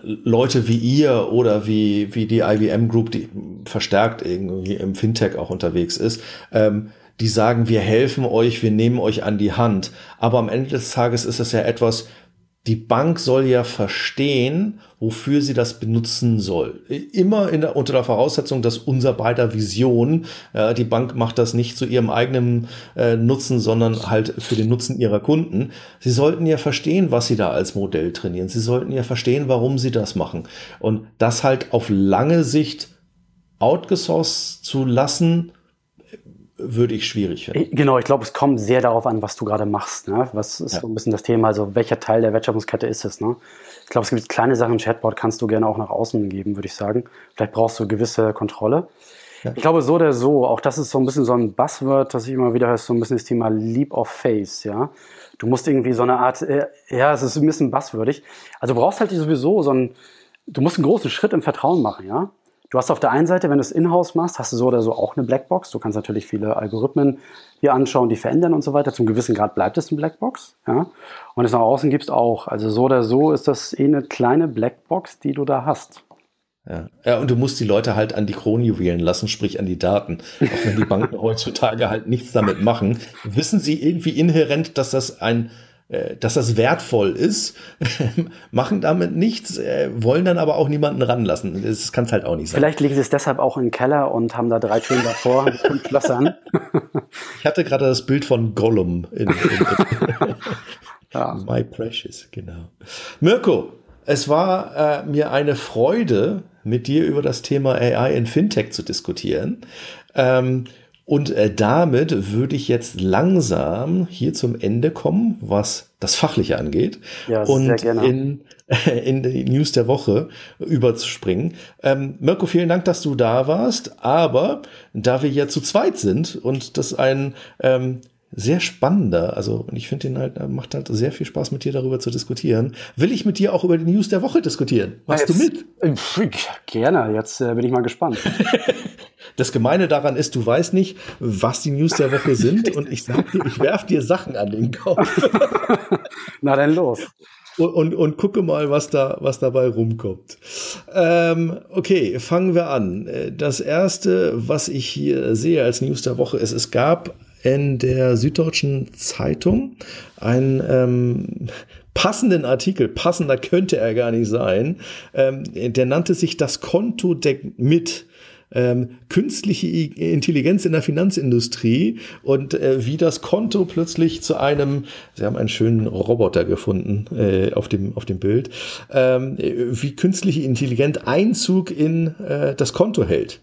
[SPEAKER 1] Leute wie ihr oder wie, wie die IBM Group, die verstärkt irgendwie im Fintech auch unterwegs ist, ähm, die sagen, wir helfen euch, wir nehmen euch an die Hand. Aber am Ende des Tages ist es ja etwas, die Bank soll ja verstehen, wofür sie das benutzen soll. Immer der, unter der Voraussetzung, dass unser beider Vision, äh, die Bank macht das nicht zu ihrem eigenen äh, Nutzen, sondern halt für den Nutzen ihrer Kunden. Sie sollten ja verstehen, was sie da als Modell trainieren. Sie sollten ja verstehen, warum sie das machen. Und das halt auf lange Sicht outgesourced zu lassen, würde ich schwierig finden.
[SPEAKER 2] Genau, ich glaube, es kommt sehr darauf an, was du gerade machst. Ne? Was ist ja. so ein bisschen das Thema, also welcher Teil der Wertschöpfungskette ist es? Ne? Ich glaube, es gibt kleine Sachen, Chatbot kannst du gerne auch nach außen geben, würde ich sagen. Vielleicht brauchst du gewisse Kontrolle. Ja. Ich glaube, so oder so, auch das ist so ein bisschen so ein Buzzword, das ich immer wieder höre, so ein bisschen das Thema Leap of Faith, ja. Du musst irgendwie so eine Art, äh, ja, es ist ein bisschen buzzwürdig. Also du brauchst halt sowieso so ein, du musst einen großen Schritt im Vertrauen machen, ja. Du hast auf der einen Seite, wenn du es in-house machst, hast du so oder so auch eine Blackbox. Du kannst natürlich viele Algorithmen hier anschauen, die verändern und so weiter. Zum gewissen Grad bleibt es eine Blackbox. Ja? Und es nach außen gibst auch. Also so oder so ist das eh eine kleine Blackbox, die du da hast.
[SPEAKER 1] Ja. ja, und du musst die Leute halt an die Kronjuwelen lassen, sprich an die Daten. Auch wenn die Banken [LAUGHS] heutzutage halt nichts damit machen, wissen sie irgendwie inhärent, dass das ein dass das wertvoll ist, [LAUGHS] machen damit nichts, äh, wollen dann aber auch niemanden ranlassen. Das kann es halt auch nicht sein.
[SPEAKER 2] Vielleicht liegen sie es deshalb auch im Keller und haben da drei Türen davor [LAUGHS] mit fünf Schlössern.
[SPEAKER 1] ich hatte gerade das Bild von Gollum in, in, in [LAUGHS] ja. My Precious, genau. Mirko, es war äh, mir eine Freude, mit dir über das Thema AI in Fintech zu diskutieren. Ähm, und äh, damit würde ich jetzt langsam hier zum Ende kommen, was das Fachliche angeht. Ja, und sehr gerne. In, [LAUGHS] in die News der Woche überzuspringen. Ähm, Mirko, vielen Dank, dass du da warst. Aber da wir ja zu zweit sind und das ein ähm, sehr spannender, also ich finde den halt, macht halt sehr viel Spaß mit dir darüber zu diskutieren. Will ich mit dir auch über die News der Woche diskutieren? Machst jetzt, du mit?
[SPEAKER 2] Äh, gerne, jetzt äh, bin ich mal gespannt. [LAUGHS]
[SPEAKER 1] Das Gemeine daran ist, du weißt nicht, was die News der Woche sind [LAUGHS] und ich sag dir, ich werf dir Sachen an den Kopf. [LAUGHS]
[SPEAKER 2] Na dann los.
[SPEAKER 1] Und, und, und, gucke mal, was da, was dabei rumkommt. Ähm, okay, fangen wir an. Das erste, was ich hier sehe als News der Woche ist, es gab in der Süddeutschen Zeitung einen ähm, passenden Artikel, passender könnte er gar nicht sein, ähm, der nannte sich das Konto deckt mit ähm, künstliche Intelligenz in der Finanzindustrie und äh, wie das Konto plötzlich zu einem, Sie haben einen schönen Roboter gefunden äh, auf, dem, auf dem Bild, ähm, wie künstliche Intelligenz Einzug in äh, das Konto hält.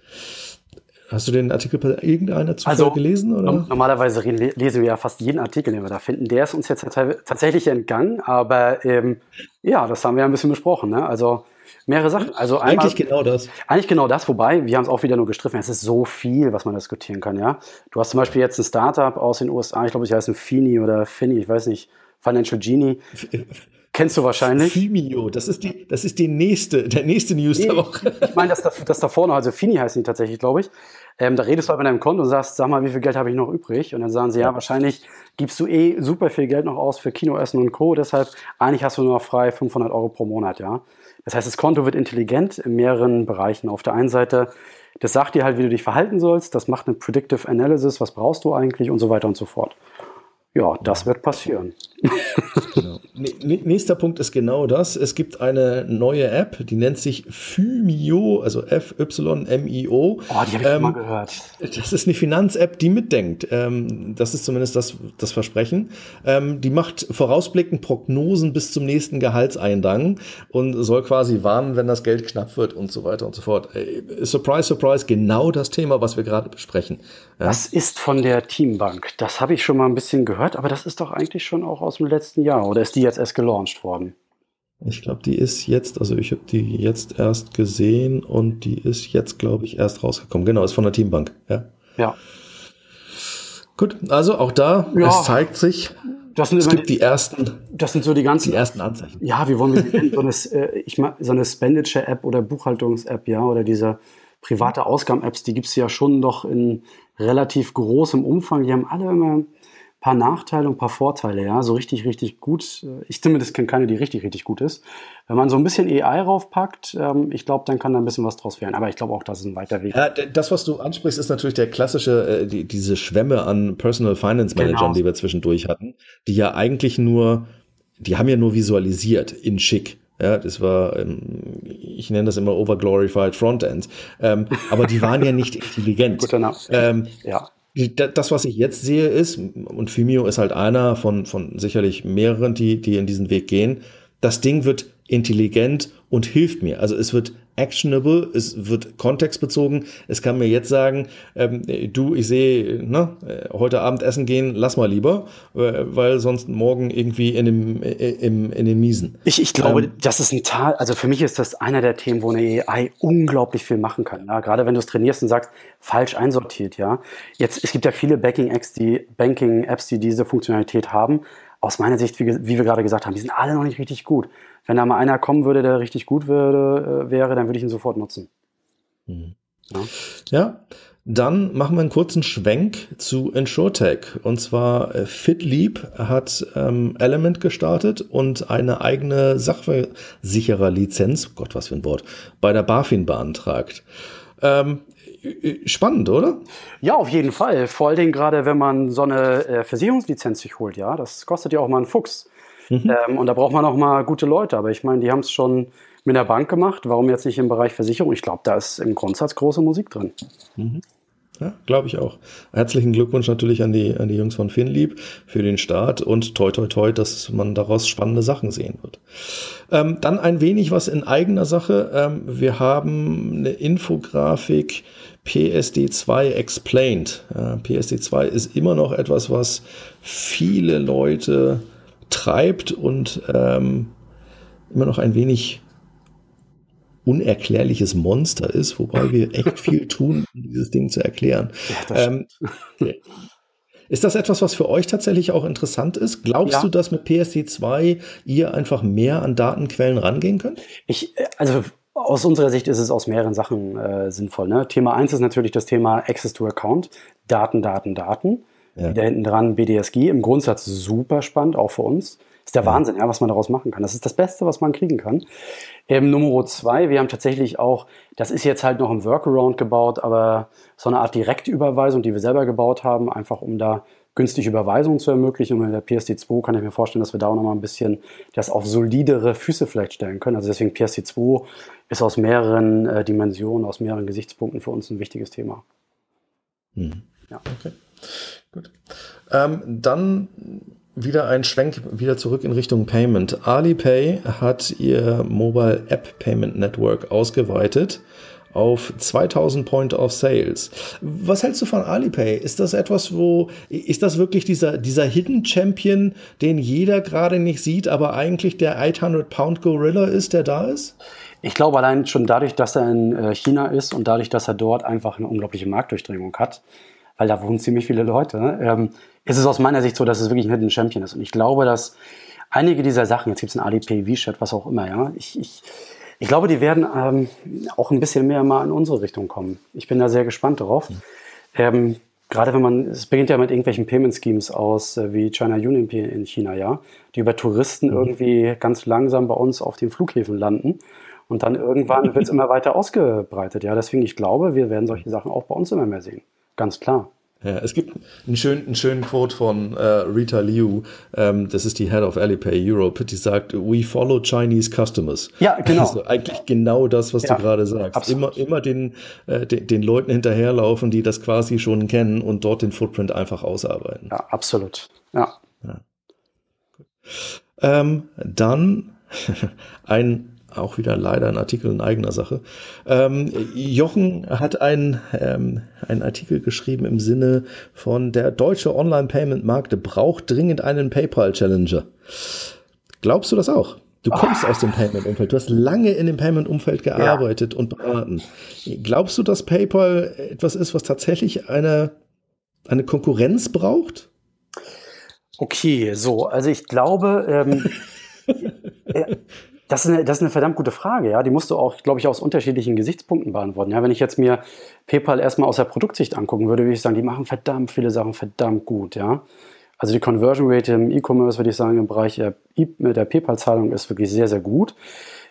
[SPEAKER 1] Hast du den Artikel bei irgendeiner Zufall also, gelesen? Oder?
[SPEAKER 2] Normalerweise lesen wir ja fast jeden Artikel, den wir da finden. Der ist uns jetzt tatsächlich entgangen, aber ähm, ja, das haben wir ein bisschen besprochen. Ne? Also mehrere Sachen. Also
[SPEAKER 1] einmal, eigentlich genau das.
[SPEAKER 2] Eigentlich genau das, wobei wir haben es auch wieder nur gestriffen. Es ist so viel, was man diskutieren kann. Ja, du hast zum Beispiel jetzt ein Startup aus den USA. Ich glaube, sie heißen Fini oder Fini. Ich weiß nicht. Financial Genie. Kennst du wahrscheinlich.
[SPEAKER 1] Fimio, das ist die, das ist die nächste, der nächste News nee, der Woche.
[SPEAKER 2] Ich meine, das, das da vorne, also Fini heißen die tatsächlich, glaube ich. Ähm, da redest du halt mit deinem Konto und sagst, sag mal, wie viel Geld habe ich noch übrig? Und dann sagen sie, ja, wahrscheinlich gibst du eh super viel Geld noch aus für Kinoessen und Co. Deshalb, eigentlich hast du nur noch frei 500 Euro pro Monat, ja. Das heißt, das Konto wird intelligent in mehreren Bereichen. Auf der einen Seite, das sagt dir halt, wie du dich verhalten sollst, das macht eine Predictive Analysis, was brauchst du eigentlich und so weiter und so fort. Ja, das wird passieren. [LAUGHS]
[SPEAKER 1] Genau. Nächster Punkt ist genau das. Es gibt eine neue App, die nennt sich Fymio, also F-Y-M-I-O.
[SPEAKER 2] Oh, die habe ich ähm, mal gehört.
[SPEAKER 1] Das ist eine Finanz-App, die mitdenkt. Ähm, das ist zumindest das, das Versprechen. Ähm, die macht vorausblickend Prognosen bis zum nächsten Gehaltseindrang und soll quasi warnen, wenn das Geld knapp wird und so weiter und so fort. Äh, surprise, surprise, genau das Thema, was wir gerade besprechen.
[SPEAKER 2] Ja? Was ist von der Teambank? Das habe ich schon mal ein bisschen gehört, aber das ist doch eigentlich schon auch aus dem letzten Jahr. Oder ist die jetzt erst gelauncht worden?
[SPEAKER 1] Ich glaube, die ist jetzt, also ich habe die jetzt erst gesehen und die ist jetzt, glaube ich, erst rausgekommen. Genau, ist von der Teambank. Ja.
[SPEAKER 2] Ja.
[SPEAKER 1] Gut, also auch da, ja. es zeigt sich,
[SPEAKER 2] das sind
[SPEAKER 1] es gibt die ersten,
[SPEAKER 2] das sind so die ganzen
[SPEAKER 1] die ersten Anzeichen.
[SPEAKER 2] Ja, wie wollen wir so eine, äh, ich meine, so eine Expenditure-App oder Buchhaltungs-App, ja, oder diese private Ausgaben-Apps, die gibt es ja schon doch in relativ großem Umfang. Die haben alle immer paar Nachteile und ein paar Vorteile, ja, so richtig, richtig gut. Ich zumindest kenne keine, die richtig, richtig gut ist. Wenn man so ein bisschen AI raufpackt, ähm, ich glaube, dann kann da ein bisschen was draus werden. Aber ich glaube auch, das ist ein weiter Weg.
[SPEAKER 1] Ja, das, was du ansprichst, ist natürlich der klassische, äh, die, diese Schwämme an Personal Finance Managern, genau. die wir zwischendurch hatten, die ja eigentlich nur, die haben ja nur visualisiert in schick. Ja, das war, ähm, ich nenne das immer overglorified Frontend. Ähm, aber die waren ja nicht [LAUGHS] intelligent.
[SPEAKER 2] Name. Ähm, ja
[SPEAKER 1] das, was ich jetzt sehe, ist, und Vimeo ist halt einer von, von sicherlich mehreren, die, die in diesen Weg gehen, das Ding wird intelligent und hilft mir. Also es wird actionable, es wird kontextbezogen. Es kann mir jetzt sagen, ähm, du, ich sehe, ne, heute Abend essen gehen, lass mal lieber, äh, weil sonst morgen irgendwie in dem, äh, im, in den Miesen.
[SPEAKER 2] Ich, ich glaube, ähm, das ist ein Teil, also für mich ist das einer der Themen, wo eine AI unglaublich viel machen kann. Ja? Gerade wenn du es trainierst und sagst, falsch einsortiert, ja. Jetzt, es gibt ja viele Banking-Apps, die, Banking-Apps, die diese Funktionalität haben. Aus meiner Sicht, wie, wie wir gerade gesagt haben, die sind alle noch nicht richtig gut. Wenn da mal einer kommen würde, der richtig gut würde, äh, wäre, dann würde ich ihn sofort nutzen.
[SPEAKER 1] Mhm. Ja. ja. Dann machen wir einen kurzen Schwenk zu InsurTech. Und zwar äh, FitLeap hat ähm, Element gestartet und eine eigene Sachversichererlizenz, Gott, was für ein Wort, bei der BaFin beantragt. Ähm, spannend, oder?
[SPEAKER 2] Ja, auf jeden Fall. Vor allen Dingen gerade, wenn man so eine äh, Versicherungslizenz sich holt, ja. Das kostet ja auch mal einen Fuchs. Mhm. Ähm, und da braucht man auch mal gute Leute. Aber ich meine, die haben es schon mit der Bank gemacht. Warum jetzt nicht im Bereich Versicherung? Ich glaube, da ist im Grundsatz große Musik drin.
[SPEAKER 1] Mhm. Ja, glaube ich auch. Herzlichen Glückwunsch natürlich an die, an die Jungs von Finlieb für den Start und toi toi toi, dass man daraus spannende Sachen sehen wird. Ähm, dann ein wenig was in eigener Sache. Ähm, wir haben eine Infografik PSD2 Explained. Ja, PSD2 ist immer noch etwas, was viele Leute treibt und ähm, immer noch ein wenig unerklärliches Monster ist, wobei wir echt viel tun, um dieses Ding zu erklären. Ja, ähm, ist das etwas, was für euch tatsächlich auch interessant ist? Glaubst ja. du, dass mit PSD2 ihr einfach mehr an Datenquellen rangehen könnt?
[SPEAKER 2] Ich, äh, also aus unserer Sicht ist es aus mehreren Sachen äh, sinnvoll. Ne? Thema eins ist natürlich das Thema Access to Account. Daten, Daten, Daten. Ja. Da hinten dran BDSG, im Grundsatz super spannend, auch für uns. Ist der. Wahnsinn, ja, was man daraus machen kann. Das ist das Beste, was man kriegen kann. Ähm, Nummer zwei, wir haben tatsächlich auch, das ist jetzt halt noch im Workaround gebaut, aber so eine Art Direktüberweisung, die wir selber gebaut haben, einfach um da günstig Überweisungen zu ermöglichen. Und mit der PSD2 kann ich mir vorstellen, dass wir da auch nochmal ein bisschen das auf solidere Füße vielleicht stellen können. Also deswegen PSD2 ist aus mehreren äh, Dimensionen, aus mehreren Gesichtspunkten für uns ein wichtiges Thema.
[SPEAKER 1] Hm. Ja. Okay. Gut. Ähm, dann wieder ein Schwenk wieder zurück in Richtung Payment. Alipay hat ihr Mobile App Payment Network ausgeweitet auf 2000 Point of Sales. Was hältst du von Alipay? Ist das etwas, wo, ist das wirklich dieser, dieser Hidden Champion, den jeder gerade nicht sieht, aber eigentlich der 800 Pound Gorilla ist, der da ist?
[SPEAKER 2] Ich glaube allein schon dadurch, dass er in äh, China ist und dadurch, dass er dort einfach eine unglaubliche Marktdurchdringung hat, weil da wohnen ziemlich viele Leute, ähm, ist es aus meiner Sicht so, dass es wirklich ein Hidden Champion ist. Und ich glaube, dass einige dieser Sachen, jetzt gibt es ein ADP, V-Chat, was auch immer, ja, ich, ich, ich glaube, die werden ähm, auch ein bisschen mehr mal in unsere Richtung kommen. Ich bin da sehr gespannt darauf. Mhm. Ähm, gerade wenn man, es beginnt ja mit irgendwelchen Payment Schemes aus, äh, wie China Union Pay in China, ja, die über Touristen mhm. irgendwie ganz langsam bei uns auf den Flughäfen landen. Und dann irgendwann wird es [LAUGHS] immer weiter ausgebreitet. Ja, deswegen, ich glaube, wir werden solche Sachen auch bei uns immer mehr sehen. Ganz klar.
[SPEAKER 1] Ja, es gibt einen schönen, einen schönen Quote von äh, Rita Liu, ähm, das ist die Head of Alipay Europe, die sagt, we follow Chinese customers.
[SPEAKER 2] Ja, genau.
[SPEAKER 1] Also eigentlich genau das, was ja, du gerade sagst. Absolut. Immer, immer den, äh, den, den, Leuten hinterherlaufen, die das quasi schon kennen und dort den Footprint einfach ausarbeiten.
[SPEAKER 2] Ja, absolut. Ja. ja.
[SPEAKER 1] Ähm, dann [LAUGHS] ein auch wieder leider ein Artikel in eigener Sache. Ähm, Jochen hat einen, ähm, einen Artikel geschrieben im Sinne von der deutsche Online-Payment-Markt braucht dringend einen PayPal-Challenger. Glaubst du das auch? Du kommst oh. aus dem Payment-Umfeld. Du hast lange in dem Payment-Umfeld gearbeitet ja. und beraten. Glaubst du, dass PayPal etwas ist, was tatsächlich eine, eine Konkurrenz braucht?
[SPEAKER 2] Okay, so, also ich glaube, ähm, [LAUGHS] äh, das, ist eine, das ist eine verdammt gute Frage, ja. Die musst du auch, glaube ich, aus unterschiedlichen Gesichtspunkten beantworten. Ja, wenn ich jetzt mir PayPal erstmal aus der Produktsicht angucken würde, würde ich sagen, die machen verdammt viele Sachen verdammt gut, ja. Also die Conversion Rate im E-Commerce, würde ich sagen, im Bereich der, der PayPal-Zahlung ist wirklich sehr, sehr gut.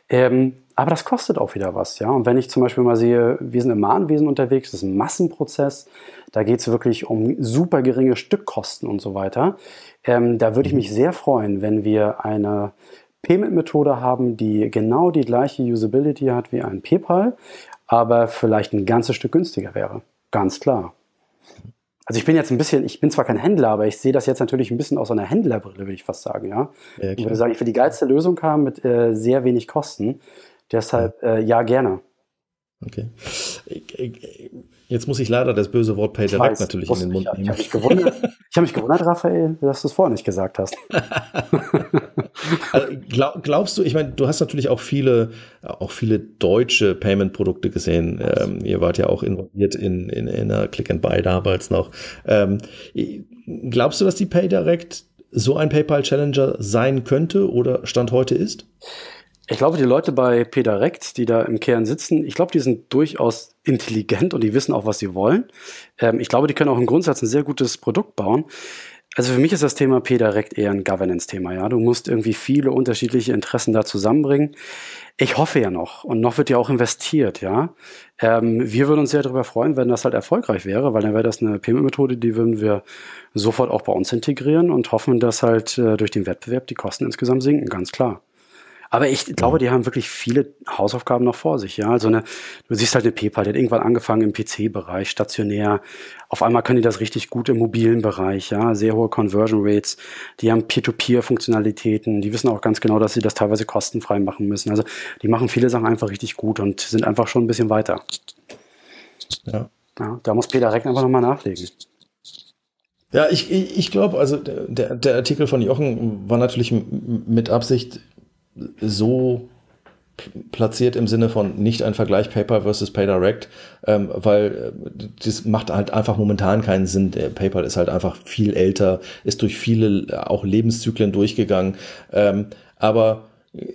[SPEAKER 2] Ähm, aber das kostet auch wieder was, ja. Und wenn ich zum Beispiel mal sehe, wir sind im Mahnwesen unterwegs, das ist ein Massenprozess, da geht es wirklich um super geringe Stückkosten und so weiter. Ähm, da würde ich mich sehr freuen, wenn wir eine Payment-Methode haben, die genau die gleiche Usability hat wie ein PayPal, aber vielleicht ein ganzes Stück günstiger wäre. Ganz klar. Also ich bin jetzt ein bisschen, ich bin zwar kein Händler, aber ich sehe das jetzt natürlich ein bisschen aus einer Händlerbrille, würde ich fast sagen, ja. ja ich würde sagen, ich will die geilste Lösung haben mit äh, sehr wenig Kosten. Deshalb äh, ja gerne.
[SPEAKER 1] Okay. Jetzt muss ich leider das böse Wort Pay Direct natürlich in den Mund
[SPEAKER 2] nehmen. Ich habe mich gewundert, [LAUGHS] ich hab mich gewundert, Raphael, dass du es vorher nicht gesagt hast. [LAUGHS]
[SPEAKER 1] also, glaub, glaubst du, ich meine, du hast natürlich auch viele, auch viele deutsche Payment-Produkte gesehen. Ähm, ihr wart ja auch involviert in, in, in einer Click and Buy damals noch. Ähm, glaubst du, dass die Pay Direct so ein PayPal Challenger sein könnte oder Stand heute ist?
[SPEAKER 2] Ich glaube, die Leute bei PayDirect, die da im Kern sitzen, ich glaube, die sind durchaus intelligent und die wissen auch, was sie wollen. Ähm, ich glaube, die können auch im Grundsatz ein sehr gutes Produkt bauen. Also für mich ist das Thema PayDirect eher ein Governance-Thema. Ja, du musst irgendwie viele unterschiedliche Interessen da zusammenbringen. Ich hoffe ja noch und noch wird ja auch investiert. Ja, ähm, wir würden uns sehr darüber freuen, wenn das halt erfolgreich wäre, weil dann wäre das eine Payment-Methode, die würden wir sofort auch bei uns integrieren und hoffen, dass halt äh, durch den Wettbewerb die Kosten insgesamt sinken. Ganz klar. Aber ich glaube, die haben wirklich viele Hausaufgaben noch vor sich. Ja, also eine, du siehst halt eine PayPal, die hat irgendwann angefangen im PC-Bereich, stationär. Auf einmal können die das richtig gut im mobilen Bereich. Ja, sehr hohe Conversion Rates. Die haben Peer-to-Peer-Funktionalitäten. Die wissen auch ganz genau, dass sie das teilweise kostenfrei machen müssen. Also die machen viele Sachen einfach richtig gut und sind einfach schon ein bisschen weiter. Ja. ja da muss Peter Reck einfach nochmal nachlegen.
[SPEAKER 1] Ja, ich, ich glaube, also der, der Artikel von Jochen war natürlich mit Absicht so platziert im Sinne von nicht ein Vergleich PayPal versus PayDirect, ähm, weil äh, das macht halt einfach momentan keinen Sinn. Der PayPal ist halt einfach viel älter, ist durch viele äh, auch Lebenszyklen durchgegangen. Ähm, aber äh,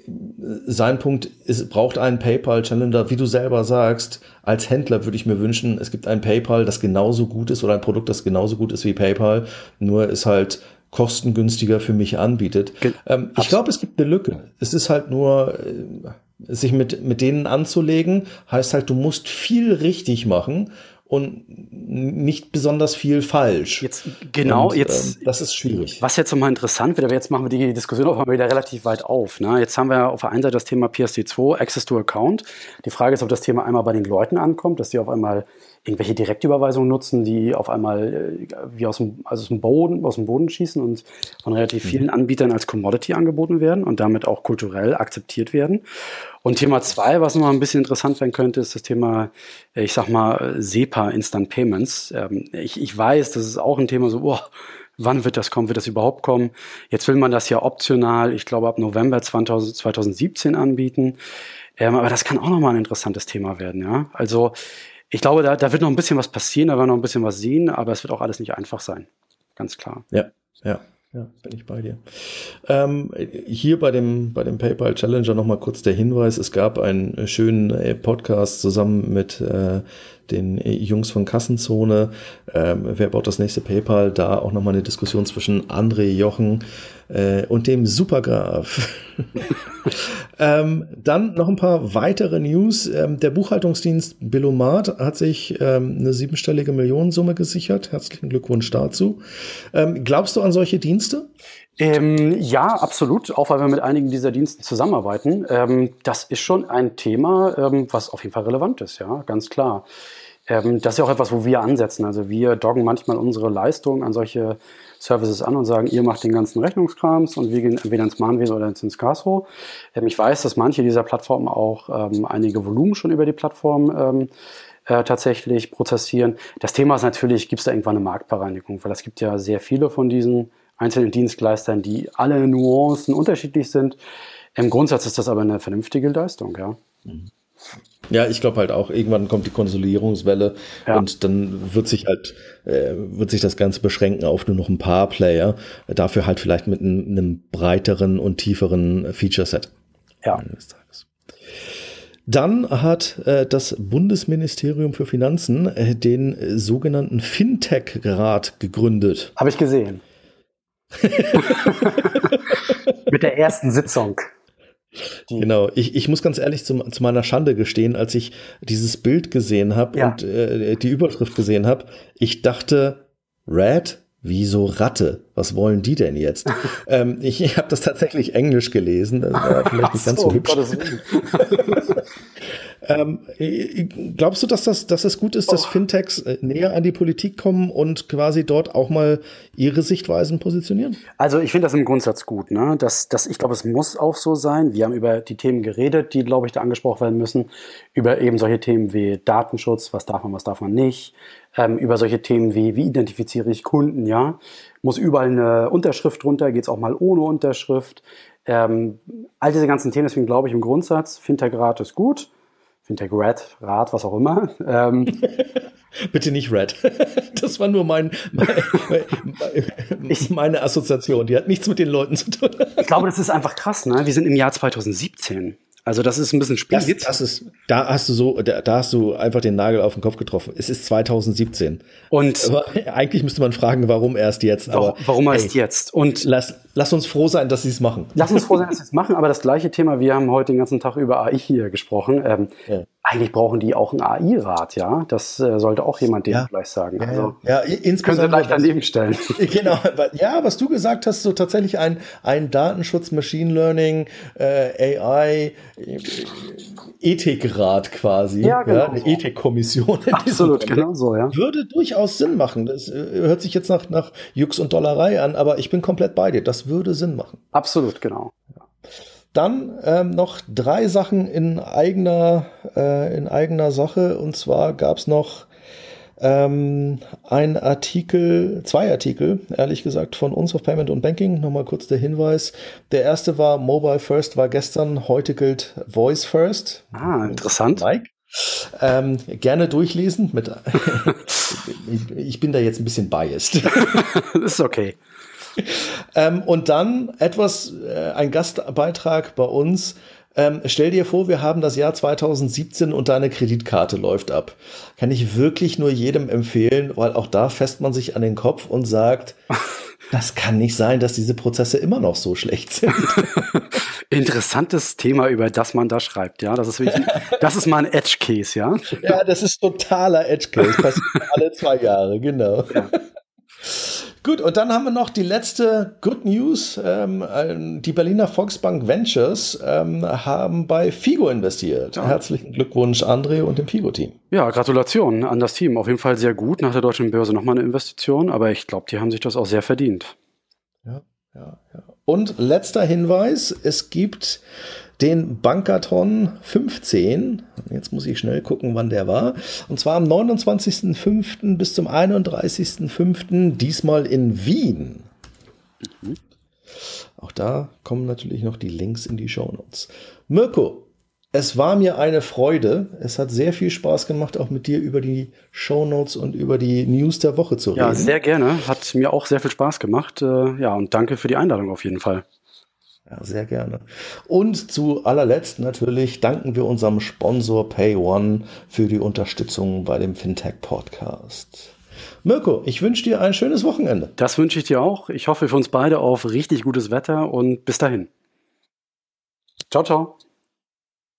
[SPEAKER 1] sein Punkt ist, braucht einen PayPal-Challenger, wie du selber sagst. Als Händler würde ich mir wünschen, es gibt ein PayPal, das genauso gut ist oder ein Produkt, das genauso gut ist wie PayPal, nur ist halt kostengünstiger für mich anbietet. Ähm, ich glaube, es gibt eine Lücke. Es ist halt nur, äh, sich mit, mit denen anzulegen, heißt halt, du musst viel richtig machen und nicht besonders viel falsch.
[SPEAKER 2] Jetzt genau, und, jetzt
[SPEAKER 1] ähm, das ist schwierig.
[SPEAKER 2] Was jetzt nochmal interessant wird, aber jetzt machen wir die Diskussion auch mal wieder relativ weit auf. Ne? Jetzt haben wir auf der einen Seite das Thema PSD2, Access to Account. Die Frage ist, ob das Thema einmal bei den Leuten ankommt, dass die auf einmal irgendwelche Direktüberweisungen nutzen, die auf einmal äh, wie aus dem, also aus dem, Boden, aus dem Boden schießen und von relativ mhm. vielen Anbietern als Commodity angeboten werden und damit auch kulturell akzeptiert werden. Und Thema zwei, was noch ein bisschen interessant werden könnte, ist das Thema, äh, ich sag mal, SEPA Instant Payments. Ähm, ich, ich weiß, das ist auch ein Thema so, boah, wann wird das kommen, wird das überhaupt kommen? Jetzt will man das ja optional, ich glaube, ab November 2000, 2017 anbieten. Ähm, aber das kann auch nochmal ein interessantes Thema werden, ja. Also ich glaube, da, da wird noch ein bisschen was passieren, da werden wir noch ein bisschen was sehen, aber es wird auch alles nicht einfach sein. Ganz klar.
[SPEAKER 1] Ja, ja. Ja, bin ich bei dir. Ähm, hier bei dem, bei dem PayPal Challenger nochmal kurz der Hinweis. Es gab einen schönen äh, Podcast zusammen mit äh, den Jungs von Kassenzone. Ähm, wer baut das nächste PayPal? Da auch nochmal eine Diskussion zwischen André Jochen äh, und dem Supergraf. [LAUGHS] ähm, dann noch ein paar weitere News. Ähm, der Buchhaltungsdienst Billomat hat sich ähm, eine siebenstellige Millionensumme gesichert. Herzlichen Glückwunsch dazu. Ähm, glaubst du an solche Dienste?
[SPEAKER 2] Ähm, ja, absolut. Auch weil wir mit einigen dieser Diensten zusammenarbeiten. Ähm, das ist schon ein Thema, ähm, was auf jeden Fall relevant ist, ja, ganz klar. Ähm, das ist ja auch etwas, wo wir ansetzen. Also wir doggen manchmal unsere Leistung an solche Services an und sagen, ihr macht den ganzen Rechnungskrams und wir gehen entweder ins Mahnwesen oder ins Casro. Ähm, ich weiß, dass manche dieser Plattformen auch ähm, einige Volumen schon über die Plattform äh, tatsächlich prozessieren. Das Thema ist natürlich, gibt es da irgendwann eine Marktbereinigung, weil es gibt ja sehr viele von diesen einzelnen Dienstleistern, die alle Nuancen unterschiedlich sind. Im Grundsatz ist das aber eine vernünftige Leistung, ja.
[SPEAKER 1] Ja, ich glaube halt auch, irgendwann kommt die Konsolidierungswelle ja. und dann wird sich halt, äh, wird sich das Ganze beschränken auf nur noch ein paar Player, dafür halt vielleicht mit einem, einem breiteren und tieferen Feature-Set.
[SPEAKER 2] Ja.
[SPEAKER 1] Dann hat äh, das Bundesministerium für Finanzen äh, den sogenannten Fintech-Rat gegründet.
[SPEAKER 2] Habe ich gesehen. [LAUGHS] Mit der ersten Sitzung.
[SPEAKER 1] Die genau, ich, ich muss ganz ehrlich zu, zu meiner Schande gestehen, als ich dieses Bild gesehen habe ja. und äh, die Überschrift gesehen habe, ich dachte, Red, wieso Ratte? Was wollen die denn jetzt? [LAUGHS] ähm, ich ich habe das tatsächlich Englisch gelesen, das war vielleicht nicht ganz so, so hübsch. [LAUGHS] Ähm, glaubst du, dass das, dass es gut ist, dass oh. Fintechs äh, näher an die Politik kommen und quasi dort auch mal ihre Sichtweisen positionieren?
[SPEAKER 2] Also ich finde das im Grundsatz gut. Ne? Das, das, ich glaube, es muss auch so sein. Wir haben über die Themen geredet, die, glaube ich, da angesprochen werden müssen. Über eben solche Themen wie Datenschutz, was darf man, was darf man nicht. Ähm, über solche Themen wie, wie identifiziere ich Kunden, ja. Muss überall eine Unterschrift drunter, geht es auch mal ohne Unterschrift. Ähm, all diese ganzen Themen, deswegen glaube ich im Grundsatz, Fintech-Rat ist gut. Fintech Red, Rat, was auch immer. Ähm, [LAUGHS]
[SPEAKER 1] Bitte nicht Red. [LAUGHS] Das war nur mein, mein, meine Assoziation. Die hat nichts mit den Leuten zu tun.
[SPEAKER 2] Ich glaube, das ist einfach krass. Ne? Wir sind im Jahr 2017. Also das ist ein bisschen spät.
[SPEAKER 1] Das, das ist, da hast du so, da, da, hast du einfach den Nagel auf den Kopf getroffen. Es ist 2017.
[SPEAKER 2] Und
[SPEAKER 1] aber [LAUGHS] eigentlich müsste man fragen, warum erst jetzt.
[SPEAKER 2] Aber warum erst ey, jetzt?
[SPEAKER 1] Und lass, lass uns froh sein, dass sie es machen.
[SPEAKER 2] Lass uns froh sein, dass sie es machen. Aber das gleiche Thema. Wir haben heute den ganzen Tag über AI hier gesprochen. Ähm, ja eigentlich brauchen die auch einen AI-Rat, ja. Das äh, sollte auch jemand dem ja. vielleicht sagen.
[SPEAKER 1] Ja, also, ja, insbesondere.
[SPEAKER 2] Können Sie gleich daneben stellen. [LAUGHS]
[SPEAKER 1] Genau, ja, was du gesagt hast, so tatsächlich ein, ein Datenschutz, Machine Learning, äh, AI, Ethikrat quasi. Ja, genau. Ja, eine Ethikkommission.
[SPEAKER 2] Absolut, genau so, ja.
[SPEAKER 1] Würde durchaus Sinn machen. Das äh, hört sich jetzt nach, nach Jux und Dollerei an, aber ich bin komplett bei dir. Das würde Sinn machen.
[SPEAKER 2] Absolut, genau.
[SPEAKER 1] Dann ähm, noch drei Sachen in eigener, äh, in eigener Sache. Und zwar gab es noch ähm, ein Artikel, zwei Artikel, ehrlich gesagt, von uns auf Payment und Banking. Nochmal kurz der Hinweis. Der erste war Mobile First war gestern, heute gilt Voice First.
[SPEAKER 2] Ah, interessant.
[SPEAKER 1] Mike. Ähm, gerne durchlesen. Mit, [LAUGHS] ich bin da jetzt ein bisschen biased. [LAUGHS]
[SPEAKER 2] ist okay.
[SPEAKER 1] ähm, und dann etwas, äh, ein Gastbeitrag bei uns. Ähm, stell dir vor, wir haben das Jahr 2017 und deine Kreditkarte läuft ab. Kann ich wirklich nur jedem empfehlen, weil auch da fässt man sich an den Kopf und sagt, [LAUGHS] das kann nicht sein, dass diese Prozesse immer noch so schlecht sind. [LAUGHS]
[SPEAKER 2] Interessantes Thema, über das man da schreibt, ja. Das ist wirklich, [LAUGHS] das ist mal ein Edge Case, ja.
[SPEAKER 1] Ja, das ist totaler Edge Case. Passiert alle zwei Jahre, genau. Ja. Gut, und dann haben wir noch die letzte Good News. Ähm, äh, die Berliner Volksbank Ventures ähm, haben bei Figo investiert. Ja. Herzlichen Glückwunsch, André und dem Figo-Team.
[SPEAKER 2] Ja, Gratulation an das Team. Auf jeden Fall sehr gut. Nach der deutschen Börse nochmal eine Investition, aber ich glaube, die haben sich das auch sehr verdient.
[SPEAKER 1] Ja, ja, ja. Und letzter Hinweis: Es gibt den Bankathon 15. Jetzt muss ich schnell gucken, wann der war. Und zwar am 29.05. bis zum 31.05. diesmal in Wien. Mhm. Auch da kommen natürlich noch die Links in die Show Notes. Mirko, es war mir eine Freude. Es hat sehr viel Spaß gemacht, auch mit dir über die Show Notes und über die News der Woche zu reden.
[SPEAKER 2] Ja, sehr gerne. Hat mir auch sehr viel Spaß gemacht. Äh, ja, und danke für die Einladung auf jeden Fall.
[SPEAKER 1] Ja, sehr gerne. Und zu allerletzt natürlich danken wir unserem Sponsor PayOne für die Unterstützung bei dem Fintech Podcast. Mirko, ich wünsche dir ein schönes Wochenende.
[SPEAKER 2] Das wünsche ich dir auch. Ich hoffe für uns beide auf richtig gutes Wetter und bis dahin. Ciao, ciao.